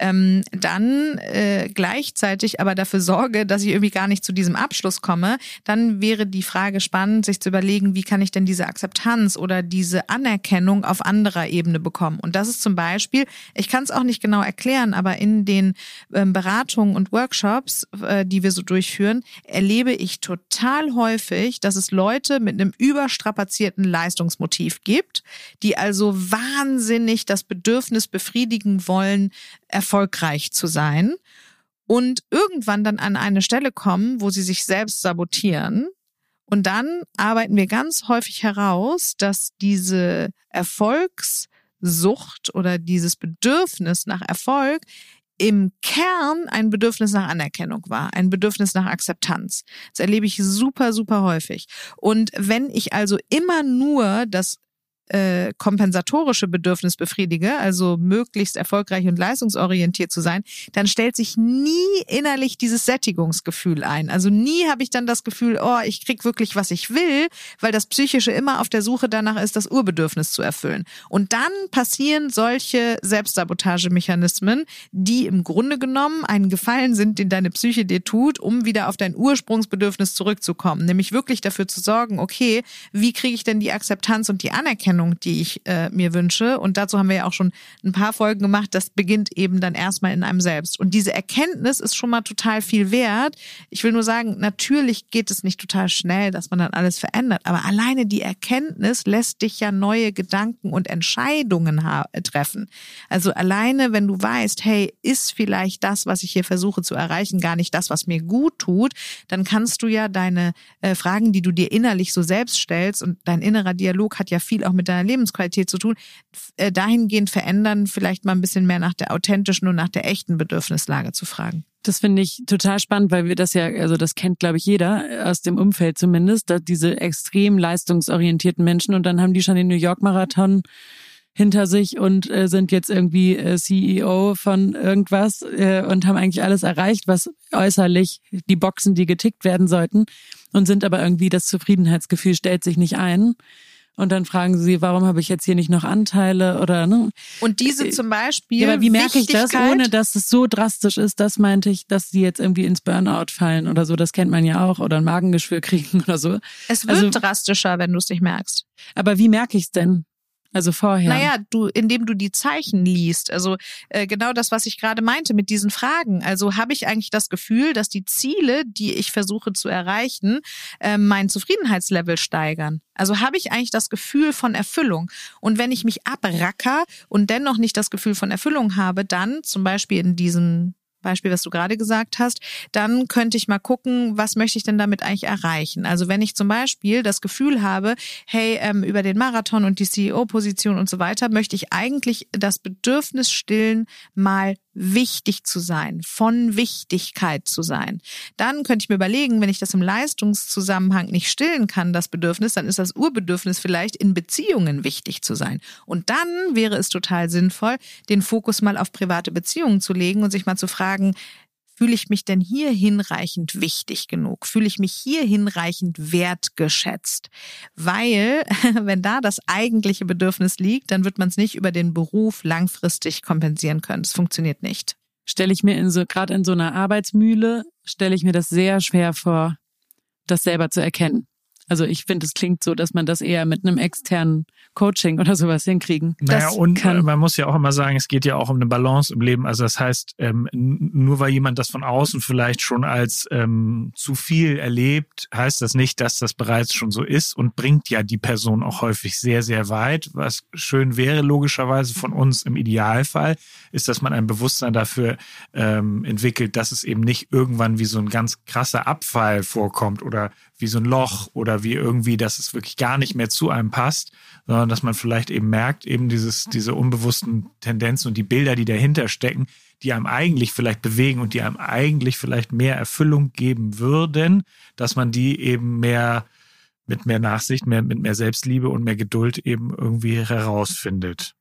ähm, dann äh, gleichzeitig aber dafür sorge, dass ich irgendwie gar nicht zu diesem Abschluss komme, dann wäre die Frage spannend, sich zu überlegen, wie kann ich denn diese Akzeptanz oder diese Anerkennung auf anderer Ebene bekommen. Und das ist zum Beispiel, ich kann es auch nicht genau erklären, aber in den ähm, Beratungen und Workshops, äh, die wir so durchführen, erlebe ich total häufig, dass es Leute mit einem überstrapazierten Leistungsmotiv gibt, die also wahnsinnig das Bedürfnis befriedigen wollen, erfolgreich zu sein und irgendwann dann an eine Stelle kommen, wo sie sich selbst sabotieren und dann arbeiten wir ganz häufig heraus, dass diese Erfolgssucht oder dieses Bedürfnis nach Erfolg im Kern ein Bedürfnis nach Anerkennung war, ein Bedürfnis nach Akzeptanz. Das erlebe ich super, super häufig. Und wenn ich also immer nur das äh, kompensatorische Bedürfnis befriedige, also möglichst erfolgreich und leistungsorientiert zu sein, dann stellt sich nie innerlich dieses Sättigungsgefühl ein. Also nie habe ich dann das Gefühl, oh, ich krieg wirklich, was ich will, weil das Psychische immer auf der Suche danach ist, das Urbedürfnis zu erfüllen. Und dann passieren solche Selbstsabotagemechanismen, die im Grunde genommen einen Gefallen sind, den deine Psyche dir tut, um wieder auf dein Ursprungsbedürfnis zurückzukommen. Nämlich wirklich dafür zu sorgen, okay, wie kriege ich denn die Akzeptanz und die Anerkennung Anerkennung, die ich äh, mir wünsche. Und dazu haben wir ja auch schon ein paar Folgen gemacht. Das beginnt eben dann erstmal in einem selbst. Und diese Erkenntnis ist schon mal total viel wert. Ich will nur sagen, natürlich geht es nicht total schnell, dass man dann alles verändert. Aber alleine die Erkenntnis lässt dich ja neue Gedanken und Entscheidungen treffen. Also alleine, wenn du weißt, hey, ist vielleicht das, was ich hier versuche zu erreichen, gar nicht das, was mir gut tut, dann kannst du ja deine äh, Fragen, die du dir innerlich so selbst stellst und dein innerer Dialog hat ja viel auch mit deiner Lebensqualität zu tun, äh, dahingehend verändern, vielleicht mal ein bisschen mehr nach der authentischen und nach der echten Bedürfnislage zu fragen. Das finde ich total spannend, weil wir das ja, also das kennt, glaube ich, jeder aus dem Umfeld zumindest, dass diese extrem leistungsorientierten Menschen und dann haben die schon den New York Marathon hinter sich und äh, sind jetzt irgendwie äh, CEO von irgendwas äh, und haben eigentlich alles erreicht, was äußerlich die Boxen, die getickt werden sollten und sind aber irgendwie das Zufriedenheitsgefühl stellt sich nicht ein. Und dann fragen sie, warum habe ich jetzt hier nicht noch Anteile oder ne? Und diese äh, zum Beispiel. Ja, aber wie merke ich das, ohne dass es so drastisch ist? Das meinte ich, dass sie jetzt irgendwie ins Burnout fallen oder so. Das kennt man ja auch oder ein Magengeschwür kriegen oder so. Es wird also, drastischer, wenn du es nicht merkst. Aber wie merke ich es denn? Also vorher. Naja, du, indem du die Zeichen liest. Also äh, genau das, was ich gerade meinte mit diesen Fragen. Also habe ich eigentlich das Gefühl, dass die Ziele, die ich versuche zu erreichen, äh, mein Zufriedenheitslevel steigern. Also habe ich eigentlich das Gefühl von Erfüllung. Und wenn ich mich abracker und dennoch nicht das Gefühl von Erfüllung habe, dann zum Beispiel in diesem Beispiel, was du gerade gesagt hast, dann könnte ich mal gucken, was möchte ich denn damit eigentlich erreichen? Also wenn ich zum Beispiel das Gefühl habe, hey, ähm, über den Marathon und die CEO-Position und so weiter, möchte ich eigentlich das Bedürfnis stillen, mal wichtig zu sein, von Wichtigkeit zu sein. Dann könnte ich mir überlegen, wenn ich das im Leistungszusammenhang nicht stillen kann, das Bedürfnis, dann ist das Urbedürfnis vielleicht in Beziehungen wichtig zu sein. Und dann wäre es total sinnvoll, den Fokus mal auf private Beziehungen zu legen und sich mal zu fragen, Fühle ich mich denn hier hinreichend wichtig genug? Fühle ich mich hier hinreichend wertgeschätzt? Weil, wenn da das eigentliche Bedürfnis liegt, dann wird man es nicht über den Beruf langfristig kompensieren können. Es funktioniert nicht. Stelle ich mir in so, gerade in so einer Arbeitsmühle, stelle ich mir das sehr schwer vor, das selber zu erkennen. Also ich finde, es klingt so, dass man das eher mit einem externen Coaching oder sowas hinkriegen. Naja, das und kann. man muss ja auch immer sagen, es geht ja auch um eine Balance im Leben. Also das heißt, ähm, nur weil jemand das von außen vielleicht schon als ähm, zu viel erlebt, heißt das nicht, dass das bereits schon so ist und bringt ja die Person auch häufig sehr, sehr weit. Was schön wäre, logischerweise von uns im Idealfall, ist, dass man ein Bewusstsein dafür ähm, entwickelt, dass es eben nicht irgendwann wie so ein ganz krasser Abfall vorkommt oder wie so ein Loch oder wie irgendwie, dass es wirklich gar nicht mehr zu einem passt, sondern dass man vielleicht eben merkt, eben dieses, diese unbewussten Tendenzen und die Bilder, die dahinter stecken, die einem eigentlich vielleicht bewegen und die einem eigentlich vielleicht mehr Erfüllung geben würden, dass man die eben mehr mit mehr Nachsicht, mehr, mit mehr Selbstliebe und mehr Geduld eben irgendwie herausfindet.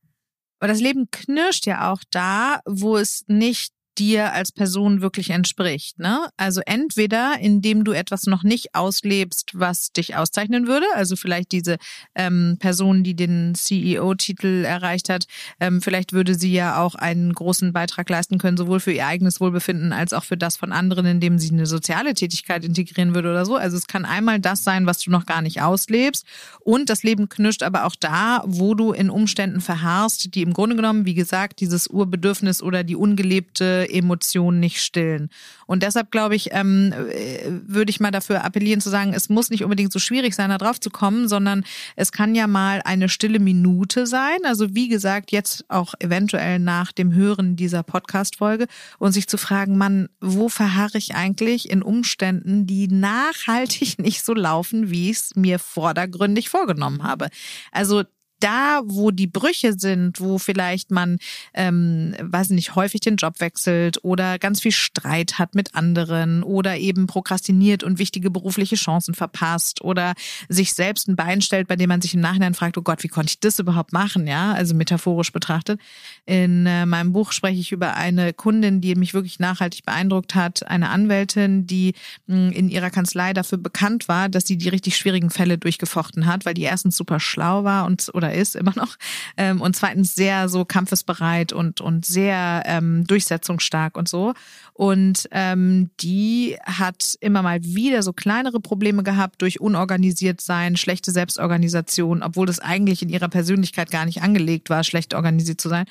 Aber das Leben knirscht ja auch da, wo es nicht dir als Person wirklich entspricht. Ne? Also entweder indem du etwas noch nicht auslebst, was dich auszeichnen würde, also vielleicht diese ähm, Person, die den CEO-Titel erreicht hat, ähm, vielleicht würde sie ja auch einen großen Beitrag leisten können, sowohl für ihr eigenes Wohlbefinden als auch für das von anderen, indem sie eine soziale Tätigkeit integrieren würde oder so. Also es kann einmal das sein, was du noch gar nicht auslebst und das Leben knirscht aber auch da, wo du in Umständen verharrst, die im Grunde genommen, wie gesagt, dieses Urbedürfnis oder die ungelebte Emotionen nicht stillen. Und deshalb glaube ich, ähm, äh, würde ich mal dafür appellieren zu sagen, es muss nicht unbedingt so schwierig sein, da drauf zu kommen, sondern es kann ja mal eine stille Minute sein. Also wie gesagt, jetzt auch eventuell nach dem Hören dieser Podcast-Folge und sich zu fragen, Mann, wo verharre ich eigentlich in Umständen, die nachhaltig nicht so laufen, wie ich es mir vordergründig vorgenommen habe. Also da, wo die Brüche sind, wo vielleicht man, ähm, weiß nicht, häufig den Job wechselt oder ganz viel Streit hat mit anderen oder eben prokrastiniert und wichtige berufliche Chancen verpasst oder sich selbst ein Bein stellt, bei dem man sich im Nachhinein fragt, oh Gott, wie konnte ich das überhaupt machen? Ja, also metaphorisch betrachtet. In äh, meinem Buch spreche ich über eine Kundin, die mich wirklich nachhaltig beeindruckt hat, eine Anwältin, die mh, hm, in ihrer Kanzlei dafür bekannt war, dass sie die richtig schwierigen Fälle durchgefochten hat, weil die erstens super schlau war und oder oder ist immer noch. Ähm, und zweitens sehr so kampfesbereit und, und sehr ähm, durchsetzungsstark und so. Und ähm, die hat immer mal wieder so kleinere Probleme gehabt durch unorganisiert sein, schlechte Selbstorganisation, obwohl das eigentlich in ihrer Persönlichkeit gar nicht angelegt war, schlecht organisiert zu sein.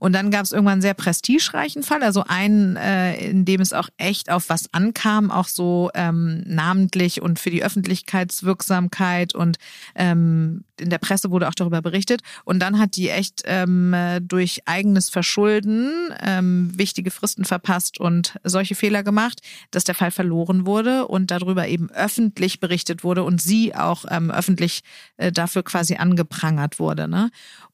Und dann gab es irgendwann einen sehr prestigereichen Fall, also einen, äh, in dem es auch echt auf was ankam, auch so ähm, namentlich und für die Öffentlichkeitswirksamkeit und ähm, in der Presse wurde auch darüber berichtet. Und dann hat die echt ähm, durch eigenes Verschulden ähm, wichtige Fristen verpasst und solche Fehler gemacht, dass der Fall verloren wurde und darüber eben öffentlich berichtet wurde und sie auch ähm, öffentlich äh, dafür quasi angeprangert wurde. Ne?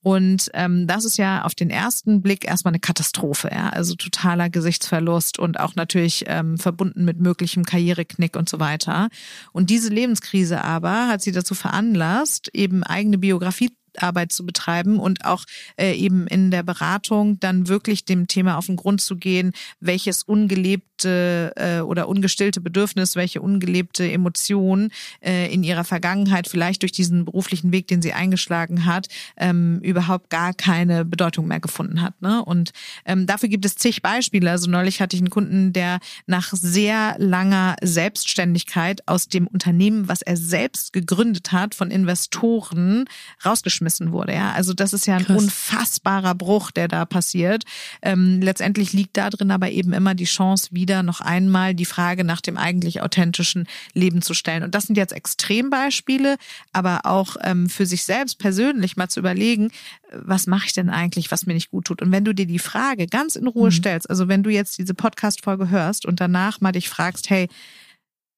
Und ähm, das ist ja auf den ersten Blick erstmal eine Katastrophe, ja. Also totaler Gesichtsverlust und auch natürlich ähm, verbunden mit möglichem Karriereknick und so weiter. Und diese Lebenskrise aber hat sie dazu veranlasst, eben eigene Biografie Arbeit zu betreiben und auch äh, eben in der Beratung dann wirklich dem Thema auf den Grund zu gehen, welches ungelebte äh, oder ungestillte Bedürfnis, welche ungelebte Emotion äh, in ihrer Vergangenheit vielleicht durch diesen beruflichen Weg, den sie eingeschlagen hat, ähm, überhaupt gar keine Bedeutung mehr gefunden hat. Ne? Und ähm, dafür gibt es zig Beispiele. Also neulich hatte ich einen Kunden, der nach sehr langer Selbstständigkeit aus dem Unternehmen, was er selbst gegründet hat, von Investoren rausgeschmissen wurde. Ja, also das ist ja ein Krass. unfassbarer Bruch, der da passiert. Ähm, letztendlich liegt da drin aber eben immer die Chance, wieder noch einmal die Frage nach dem eigentlich authentischen Leben zu stellen. Und das sind jetzt Extrembeispiele, aber auch ähm, für sich selbst persönlich mal zu überlegen, was mache ich denn eigentlich, was mir nicht gut tut? Und wenn du dir die Frage ganz in Ruhe mhm. stellst, also wenn du jetzt diese Podcast-Folge hörst und danach mal dich fragst, hey,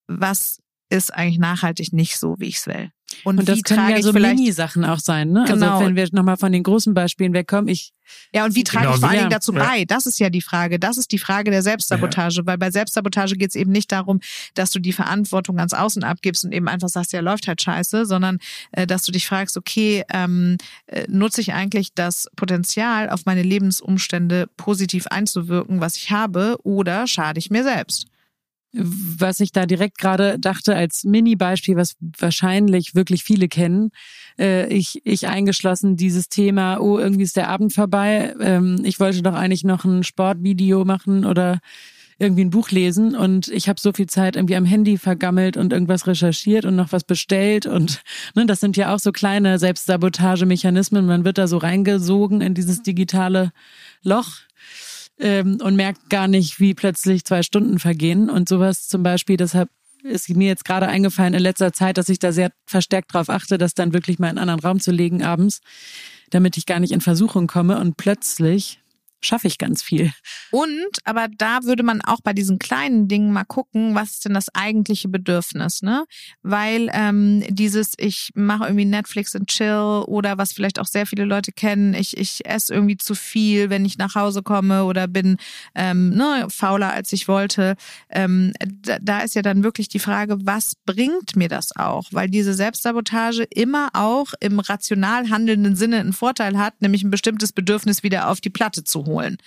was ist eigentlich nachhaltig nicht so, wie ich es will? Und, und das können ja so Mini-Sachen auch sein, ne? Also genau. Also wenn wir nochmal von den großen Beispielen wegkommen, ich. Ja, und wie trage genau, ich vor allen Dingen dazu ja. bei? Das ist ja die Frage. Das ist die Frage der Selbstsabotage, ja. weil bei Selbstsabotage geht es eben nicht darum, dass du die Verantwortung ganz außen abgibst und eben einfach sagst, ja, läuft halt scheiße, sondern äh, dass du dich fragst, okay, ähm, äh, nutze ich eigentlich das Potenzial, auf meine Lebensumstände positiv einzuwirken, was ich habe, oder schade ich mir selbst? Was ich da direkt gerade dachte als Mini-Beispiel, was wahrscheinlich wirklich viele kennen, äh, ich, ich eingeschlossen dieses Thema, oh, irgendwie ist der Abend vorbei, ähm, ich wollte doch eigentlich noch ein Sportvideo machen oder irgendwie ein Buch lesen und ich habe so viel Zeit irgendwie am Handy vergammelt und irgendwas recherchiert und noch was bestellt und ne, das sind ja auch so kleine Selbstsabotagemechanismen, man wird da so reingesogen in dieses digitale Loch ähm, und merkt gar nicht, wie plötzlich zwei Stunden vergehen und sowas zum Beispiel. Deshalb ist mir jetzt gerade eingefallen in letzter Zeit, dass ich da sehr verstärkt darauf achte, das dann wirklich mal in einen anderen Raum zu legen abends, damit ich gar nicht in Versuchung komme und plötzlich schaffe ich ganz viel. Und, aber da würde man auch bei diesen kleinen Dingen mal gucken, was ist denn das eigentliche Bedürfnis, ne? Weil ähm, dieses, ich mache irgendwie Netflix und Chill oder was vielleicht auch sehr viele Leute kennen, ich, ich esse irgendwie zu viel, wenn ich nach Hause komme oder bin ähm, ne, fauler als ich wollte. Ähm, da, da ist ja dann wirklich die Frage, was bringt mir das auch? Weil diese Selbstsabotage immer auch im rational handelnden Sinne einen Vorteil hat, nämlich ein bestimmtes Bedürfnis wieder auf die Platte zu holen holen.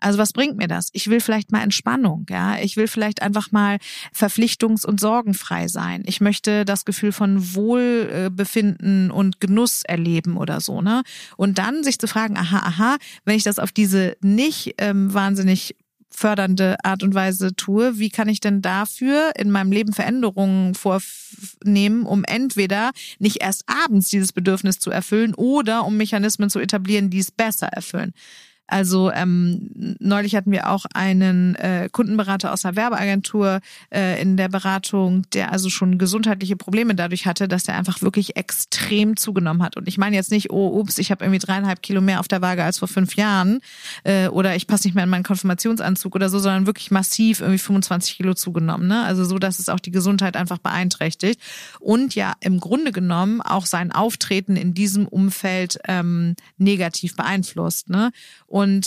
Also was bringt mir das? Ich will vielleicht mal Entspannung, ja. Ich will vielleicht einfach mal verpflichtungs- und sorgenfrei sein. Ich möchte das Gefühl von Wohlbefinden und Genuss erleben oder so, ne? Und dann sich zu fragen, aha, aha, wenn ich das auf diese nicht ähm, wahnsinnig fördernde Art und Weise tue, wie kann ich denn dafür in meinem Leben Veränderungen vornehmen, um entweder nicht erst abends dieses Bedürfnis zu erfüllen oder um Mechanismen zu etablieren, die es besser erfüllen. Also ähm, neulich hatten wir auch einen äh, Kundenberater aus einer Werbeagentur äh, in der Beratung, der also schon gesundheitliche Probleme dadurch hatte, dass er einfach wirklich extrem zugenommen hat. Und ich meine jetzt nicht, oh, ups, ich habe irgendwie dreieinhalb Kilo mehr auf der Waage als vor fünf Jahren äh, oder ich passe nicht mehr in meinen Konfirmationsanzug oder so, sondern wirklich massiv irgendwie 25 Kilo zugenommen. Ne? Also so, dass es auch die Gesundheit einfach beeinträchtigt. Und ja, im Grunde genommen auch sein Auftreten in diesem Umfeld ähm, negativ beeinflusst. Ne?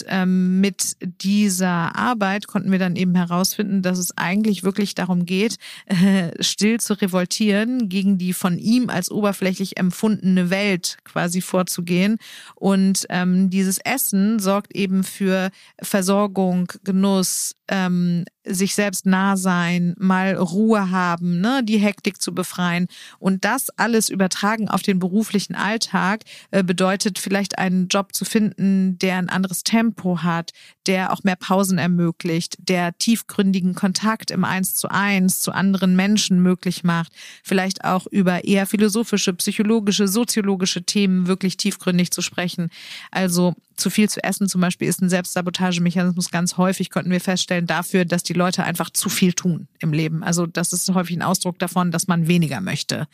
Ähm, mit dieser Arbeit konnten wir dann eben herausfinden, dass es eigentlich wirklich darum geht, äh, still zu revoltieren, gegen die von ihm als oberflächlich empfundene Welt quasi vorzugehen. Und ähm, dieses Essen sorgt eben für Versorgung, Genuss, ähm, sich selbst nah sein, mal Ruhe haben, ne, die Hektik zu befreien. Und das alles übertragen auf den beruflichen Alltag äh, bedeutet vielleicht einen Job zu finden, der ein anderes Tempo hat, der auch mehr Pausen ermöglicht, der tiefgründigen Kontakt im Eins zu eins zu anderen Menschen möglich macht, vielleicht auch über eher philosophische, psychologische, soziologische Themen wirklich tiefgründig zu sprechen. Also zu viel zu essen zum Beispiel ist ein Selbstsabotagemechanismus ganz häufig, konnten wir feststellen, dafür, dass die Leute einfach zu viel tun im Leben. Also das ist häufig ein Ausdruck davon, dass man weniger möchte.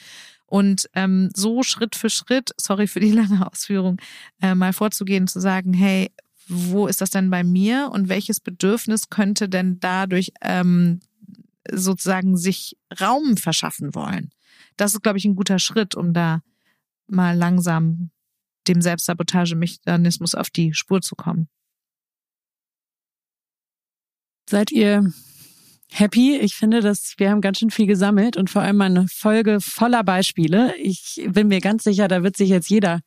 Und ähm, so Schritt für Schritt, sorry für die lange Ausführung, äh, mal vorzugehen, zu sagen, hey, wo ist das denn bei mir und welches Bedürfnis könnte denn dadurch ähm, sozusagen sich Raum verschaffen wollen? Das ist, glaube ich, ein guter Schritt, um da mal langsam dem Selbstsabotagemechanismus auf die Spur zu kommen. Seid ihr happy? Ich finde, dass wir haben ganz schön viel gesammelt und vor allem eine Folge voller Beispiele. Ich bin mir ganz sicher, da wird sich jetzt jeder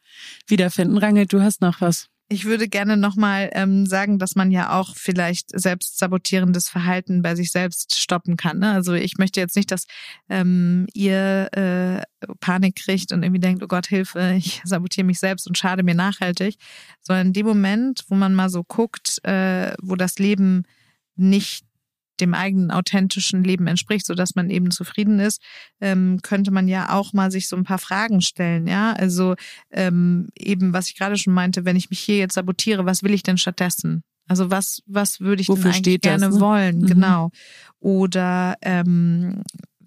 wiederfinden. Rangel, du hast noch was. Ich würde gerne nochmal ähm, sagen, dass man ja auch vielleicht selbst sabotierendes Verhalten bei sich selbst stoppen kann. Ne? Also ich möchte jetzt nicht, dass ähm, ihr äh, Panik kriegt und irgendwie denkt, oh Gott, Hilfe, ich sabotiere mich selbst und schade mir nachhaltig, sondern in dem Moment, wo man mal so guckt, äh, wo das Leben nicht dem eigenen authentischen Leben entspricht, so dass man eben zufrieden ist, ähm, könnte man ja auch mal sich so ein paar Fragen stellen. Ja, also ähm, eben, was ich gerade schon meinte, wenn ich mich hier jetzt sabotiere, was will ich denn stattdessen? Also was, was würde ich Wofür denn eigentlich gerne das, ne? wollen? Mhm. Genau. Oder ähm,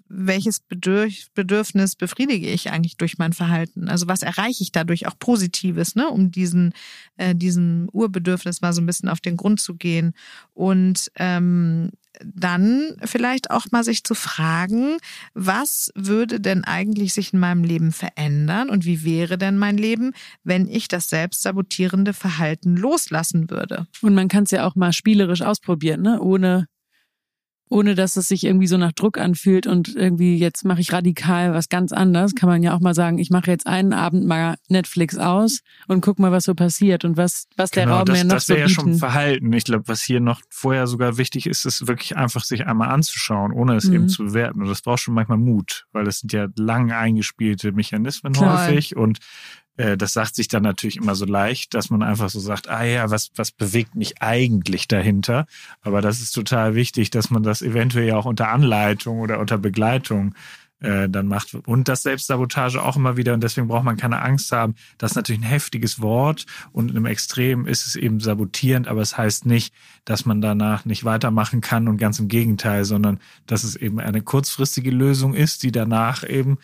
welches Bedürf Bedürfnis befriedige ich eigentlich durch mein Verhalten? Also was erreiche ich dadurch auch Positives, ne? um diesen, äh, diesem Urbedürfnis mal so ein bisschen auf den Grund zu gehen. Und ähm, dann vielleicht auch mal sich zu fragen, was würde denn eigentlich sich in meinem Leben verändern und wie wäre denn mein Leben, wenn ich das selbstsabotierende Verhalten loslassen würde? Und man kann es ja auch mal spielerisch ausprobieren, ne? ohne ohne dass es sich irgendwie so nach Druck anfühlt und irgendwie jetzt mache ich radikal was ganz anderes, kann man ja auch mal sagen, ich mache jetzt einen Abend mal Netflix aus und guck mal, was so passiert und was, was der Genau, Raum das, mir noch das so wäre ja schon Verhalten. Ich glaube, was hier noch vorher sogar wichtig ist, ist wirklich einfach sich einmal anzuschauen, ohne es Mhm. eben zu bewerten. Und das braucht schon manchmal Mut, weil das sind ja lang eingespielte Mechanismen Klar. häufig und das sagt sich dann natürlich immer so leicht, dass man einfach so sagt, ah ja, was, was bewegt mich eigentlich dahinter? Aber das ist total wichtig, dass man das eventuell auch unter Anleitung oder unter Begleitung äh, dann macht. Und das Selbstsabotage auch immer wieder. Und deswegen braucht man keine Angst haben. Das ist natürlich ein heftiges Wort. Und im Extrem ist es eben sabotierend. Aber es heißt nicht, dass man danach nicht weitermachen kann. Und ganz im Gegenteil, sondern dass es eben eine kurzfristige Lösung ist, die danach eben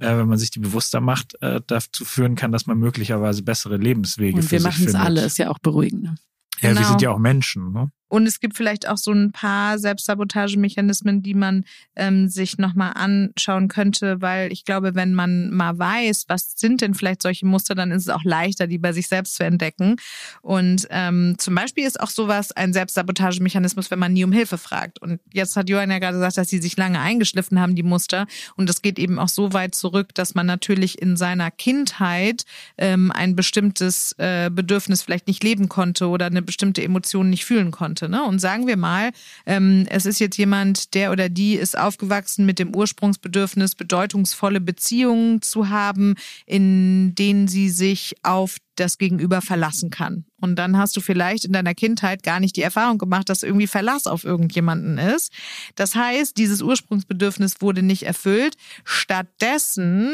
äh, wenn man sich die bewusster macht, äh, dazu führen kann, dass man möglicherweise bessere Lebenswege Und für wir sich machen es findet. alle, ist ja auch beruhigend. Ne? Ja, wir Genau. sind ja auch Menschen. Ne? Und es gibt vielleicht auch so ein paar Selbstsabotagemechanismen, die man ähm, sich nochmal anschauen könnte, weil ich glaube, wenn man mal weiß, was sind denn vielleicht solche Muster, dann ist es auch leichter, die bei sich selbst zu entdecken. Und ähm, zum Beispiel ist auch sowas ein Selbstsabotagemechanismus, wenn man nie um Hilfe fragt. Und jetzt hat Johann ja gerade gesagt, dass sie sich lange eingeschliffen haben, die Muster. Und das geht eben auch so weit zurück, dass man natürlich in seiner Kindheit ähm, ein bestimmtes äh, Bedürfnis vielleicht nicht leben konnte oder eine bestimmte Emotion nicht fühlen konnte. Ne? Und sagen wir mal, ähm, es ist jetzt jemand, der oder die ist aufgewachsen mit dem Ursprungsbedürfnis, bedeutungsvolle Beziehungen zu haben, in denen sie sich auf das Gegenüber verlassen kann. Und dann hast du vielleicht in deiner Kindheit gar nicht die Erfahrung gemacht, dass irgendwie Verlass auf irgendjemanden ist. Das heißt, dieses Ursprungsbedürfnis wurde nicht erfüllt. Stattdessen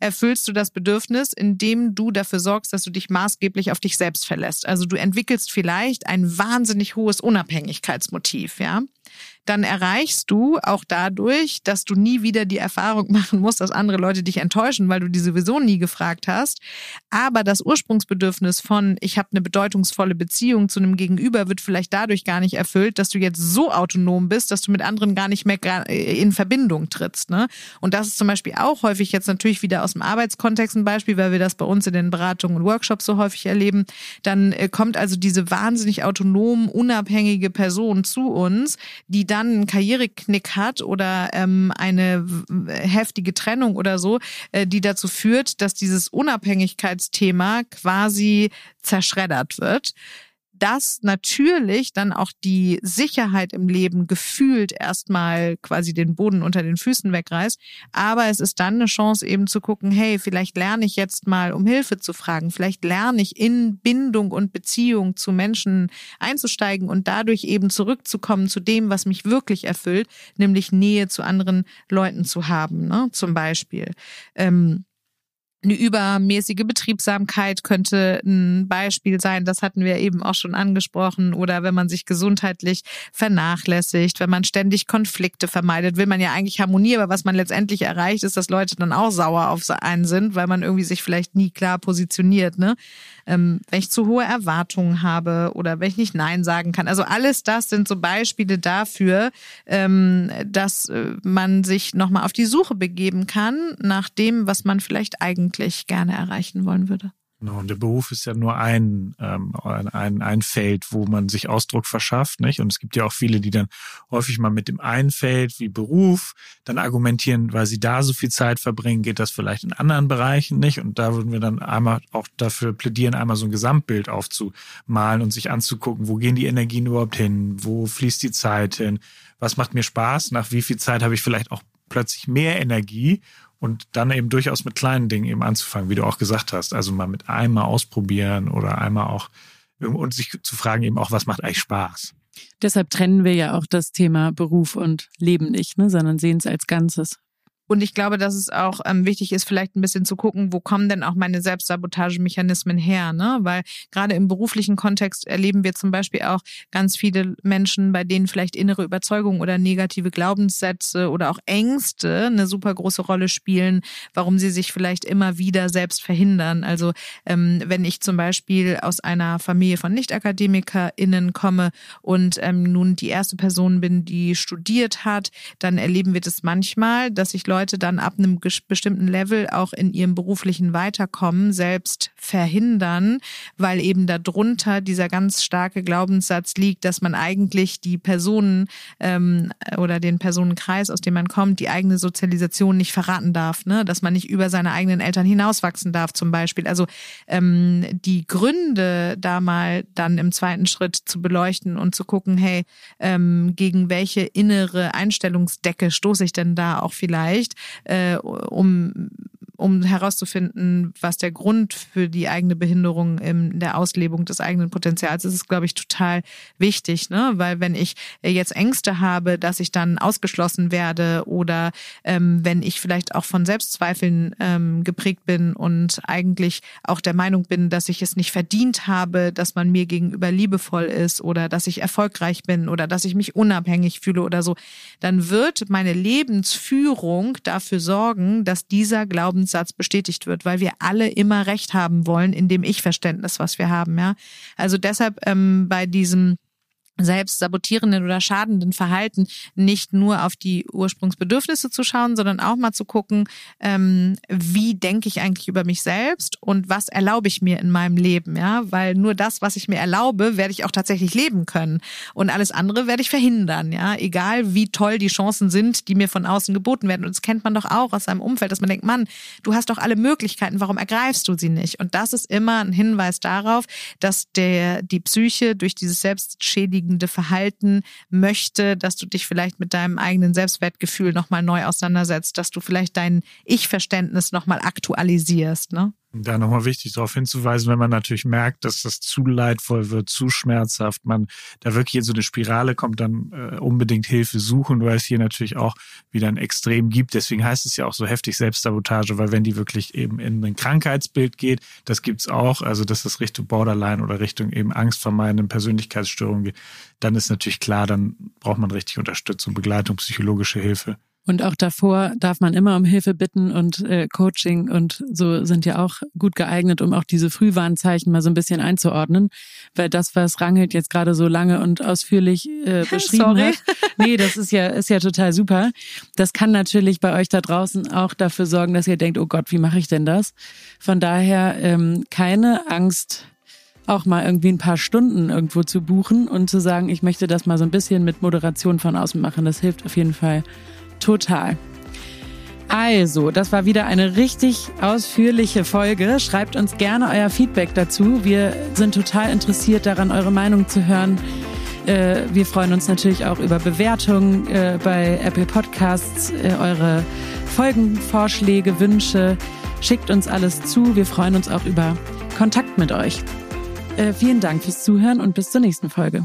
erfüllst du das Bedürfnis, indem du dafür sorgst, dass du dich maßgeblich auf dich selbst verlässt. Also du entwickelst vielleicht ein wahnsinnig hohes Unabhängigkeitsmotiv, ja. Dann erreichst du auch dadurch, dass du nie wieder die Erfahrung machen musst, dass andere Leute dich enttäuschen, weil du die sowieso nie gefragt hast. Aber das Ursprungsbedürfnis von, ich habe eine bedeutungsvolle Beziehung zu einem Gegenüber, wird vielleicht dadurch gar nicht erfüllt, dass du jetzt so autonom bist, dass du mit anderen gar nicht mehr gra- in Verbindung trittst. Ne? Und das ist zum Beispiel auch häufig jetzt natürlich wieder aus dem Arbeitskontext ein Beispiel, weil wir das bei uns in den Beratungen und Workshops so häufig erleben. Dann äh, kommt also diese wahnsinnig autonom, unabhängige Person zu uns, die dann einen Karriereknick hat oder ähm, eine heftige Trennung oder so, äh, die dazu führt, dass dieses Unabhängigkeitsthema quasi zerschreddert wird das natürlich dann auch die Sicherheit im Leben gefühlt erstmal quasi den Boden unter den Füßen wegreißt. Aber es ist dann eine Chance eben zu gucken, hey, vielleicht lerne ich jetzt mal, um Hilfe zu fragen. Vielleicht lerne ich in Bindung und Beziehung zu Menschen einzusteigen und dadurch eben zurückzukommen zu dem, was mich wirklich erfüllt, nämlich Nähe zu anderen Leuten zu haben, ne? zum Beispiel. Ähm, eine übermäßige Betriebsamkeit könnte ein Beispiel sein. Das hatten wir eben auch schon angesprochen. Oder wenn man sich gesundheitlich vernachlässigt, wenn man ständig Konflikte vermeidet, will man ja eigentlich Harmonie. Aber was man letztendlich erreicht, ist, dass Leute dann auch sauer auf einen sind, weil man irgendwie sich vielleicht nie klar positioniert. Ne? Ähm, wenn ich zu hohe Erwartungen habe oder wenn ich nicht Nein sagen kann. Also alles das sind so Beispiele dafür, ähm, dass äh, man sich nochmal auf die Suche begeben kann nach dem, was man vielleicht eigentlich gerne erreichen wollen würde. Genau, und der Beruf ist ja nur ein, ähm, ein, ein Feld, wo man sich Ausdruck verschafft. Nicht? Und es gibt ja auch viele, die dann häufig mal mit dem einen Feld wie Beruf dann argumentieren, weil sie da so viel Zeit verbringen, geht das vielleicht in anderen Bereichen nicht. Und da würden wir dann einmal auch dafür plädieren, einmal so ein Gesamtbild aufzumalen und sich anzugucken, wo gehen die Energien überhaupt hin, wo fließt die Zeit hin, was macht mir Spaß, nach wie viel Zeit habe ich vielleicht auch plötzlich mehr Energie und dann eben durchaus mit kleinen Dingen eben anzufangen, wie du auch gesagt hast. Also mal mit einmal ausprobieren oder einmal auch und sich zu fragen eben auch, was macht eigentlich Spaß. Deshalb trennen wir ja auch das Thema Beruf und Leben nicht, ne, sondern sehen es als Ganzes. Und ich glaube, dass es auch ähm, wichtig ist, vielleicht ein bisschen zu gucken, wo kommen denn auch meine Selbstsabotagemechanismen her, ne? Weil gerade im beruflichen Kontext erleben wir zum Beispiel auch ganz viele Menschen, bei denen vielleicht innere Überzeugungen oder negative Glaubenssätze oder auch Ängste eine super große Rolle spielen, warum sie sich vielleicht immer wieder selbst verhindern. Also ähm, wenn ich zum Beispiel aus einer Familie von Nicht-AkademikerInnen komme und ähm, nun die erste Person bin, die studiert hat, dann erleben wir das manchmal, dass sich Leute Leute dann ab einem bestimmten Level auch in ihrem beruflichen Weiterkommen selbst verhindern, weil eben darunter dieser ganz starke Glaubenssatz liegt, dass man eigentlich die Personen ähm, oder den Personenkreis, aus dem man kommt, die eigene Sozialisation nicht verraten darf, ne? dass man nicht über seine eigenen Eltern hinauswachsen darf zum Beispiel. Also ähm, die Gründe da mal dann im zweiten Schritt zu beleuchten und zu gucken, hey, ähm, gegen welche innere Einstellungsdecke stoße ich denn da auch vielleicht? Nicht, äh, um um herauszufinden, was der Grund für die eigene Behinderung in der Auslebung des eigenen Potenzials ist, ist, glaube ich, total wichtig, ne? Weil wenn ich jetzt Ängste habe, dass ich dann ausgeschlossen werde oder ähm, wenn ich vielleicht auch von Selbstzweifeln ähm, geprägt bin und eigentlich auch der Meinung bin, dass ich es nicht verdient habe, dass man mir gegenüber liebevoll ist oder dass ich erfolgreich bin oder dass ich mich unabhängig fühle oder so, dann wird meine Lebensführung dafür sorgen, dass dieser Glauben Glaubenssatz bestätigt wird, weil wir alle immer Recht haben wollen in dem Ich-Verständnis, was wir haben. Ja, also deshalb ähm, bei diesem selbst sabotierenden oder schadenden Verhalten nicht nur auf die Ursprungsbedürfnisse zu schauen, sondern auch mal zu gucken, ähm, wie denke ich eigentlich über mich selbst und was erlaube ich mir in meinem Leben, ja, weil nur das, was ich mir erlaube, werde ich auch tatsächlich leben können. Und alles andere werde ich verhindern, ja, egal wie toll die Chancen sind, die mir von außen geboten werden. Und das kennt man doch auch aus seinem Umfeld, dass man denkt, Mann, du hast doch alle Möglichkeiten, warum ergreifst du sie nicht? Und das ist immer ein Hinweis darauf, dass der die Psyche durch dieses selbstschädigende überwiegende Verhalten möchte, dass du dich vielleicht mit deinem eigenen Selbstwertgefühl nochmal neu auseinandersetzt, dass du vielleicht dein Ich-Verständnis nochmal aktualisierst. Ne? Da nochmal wichtig darauf hinzuweisen, wenn man natürlich merkt, dass das zu leidvoll wird, zu schmerzhaft, man da wirklich in so eine Spirale kommt, dann äh, unbedingt Hilfe suchen, weil es hier natürlich auch wieder ein Extrem gibt. Deswegen heißt es ja auch so heftig Selbstsabotage, weil wenn die wirklich eben in ein Krankheitsbild geht, das gibt's auch, also dass das Richtung Borderline oder Richtung eben angstvermeidenden Persönlichkeitsstörungen geht, dann ist natürlich klar, dann braucht man richtig Unterstützung, Begleitung, psychologische Hilfe. Und auch davor darf man immer um Hilfe bitten und äh, Coaching und so sind ja auch gut geeignet, um auch diese Frühwarnzeichen mal so ein bisschen einzuordnen. Weil das, was Rangelt jetzt gerade so lange und ausführlich äh, beschrieben Sorry. hat, nee, das ist ja, ist ja total super. Das kann natürlich bei euch da draußen auch dafür sorgen, dass ihr denkt, oh Gott, wie mache ich denn das? Von daher ähm, keine Angst, auch mal irgendwie ein paar Stunden irgendwo zu buchen und zu sagen, ich möchte das mal so ein bisschen mit Moderation von außen machen. Das hilft auf jeden Fall Total. Also, das war wieder eine richtig ausführliche Folge. Schreibt uns gerne euer Feedback dazu. Wir sind total interessiert daran, eure Meinung zu hören. Äh, wir freuen uns natürlich auch über Bewertungen äh, bei Apple Podcasts, äh, eure Folgenvorschläge, Wünsche. Schickt uns alles zu. Wir freuen uns auch über Kontakt mit euch. Vielen Dank fürs Zuhören und bis zur nächsten Folge.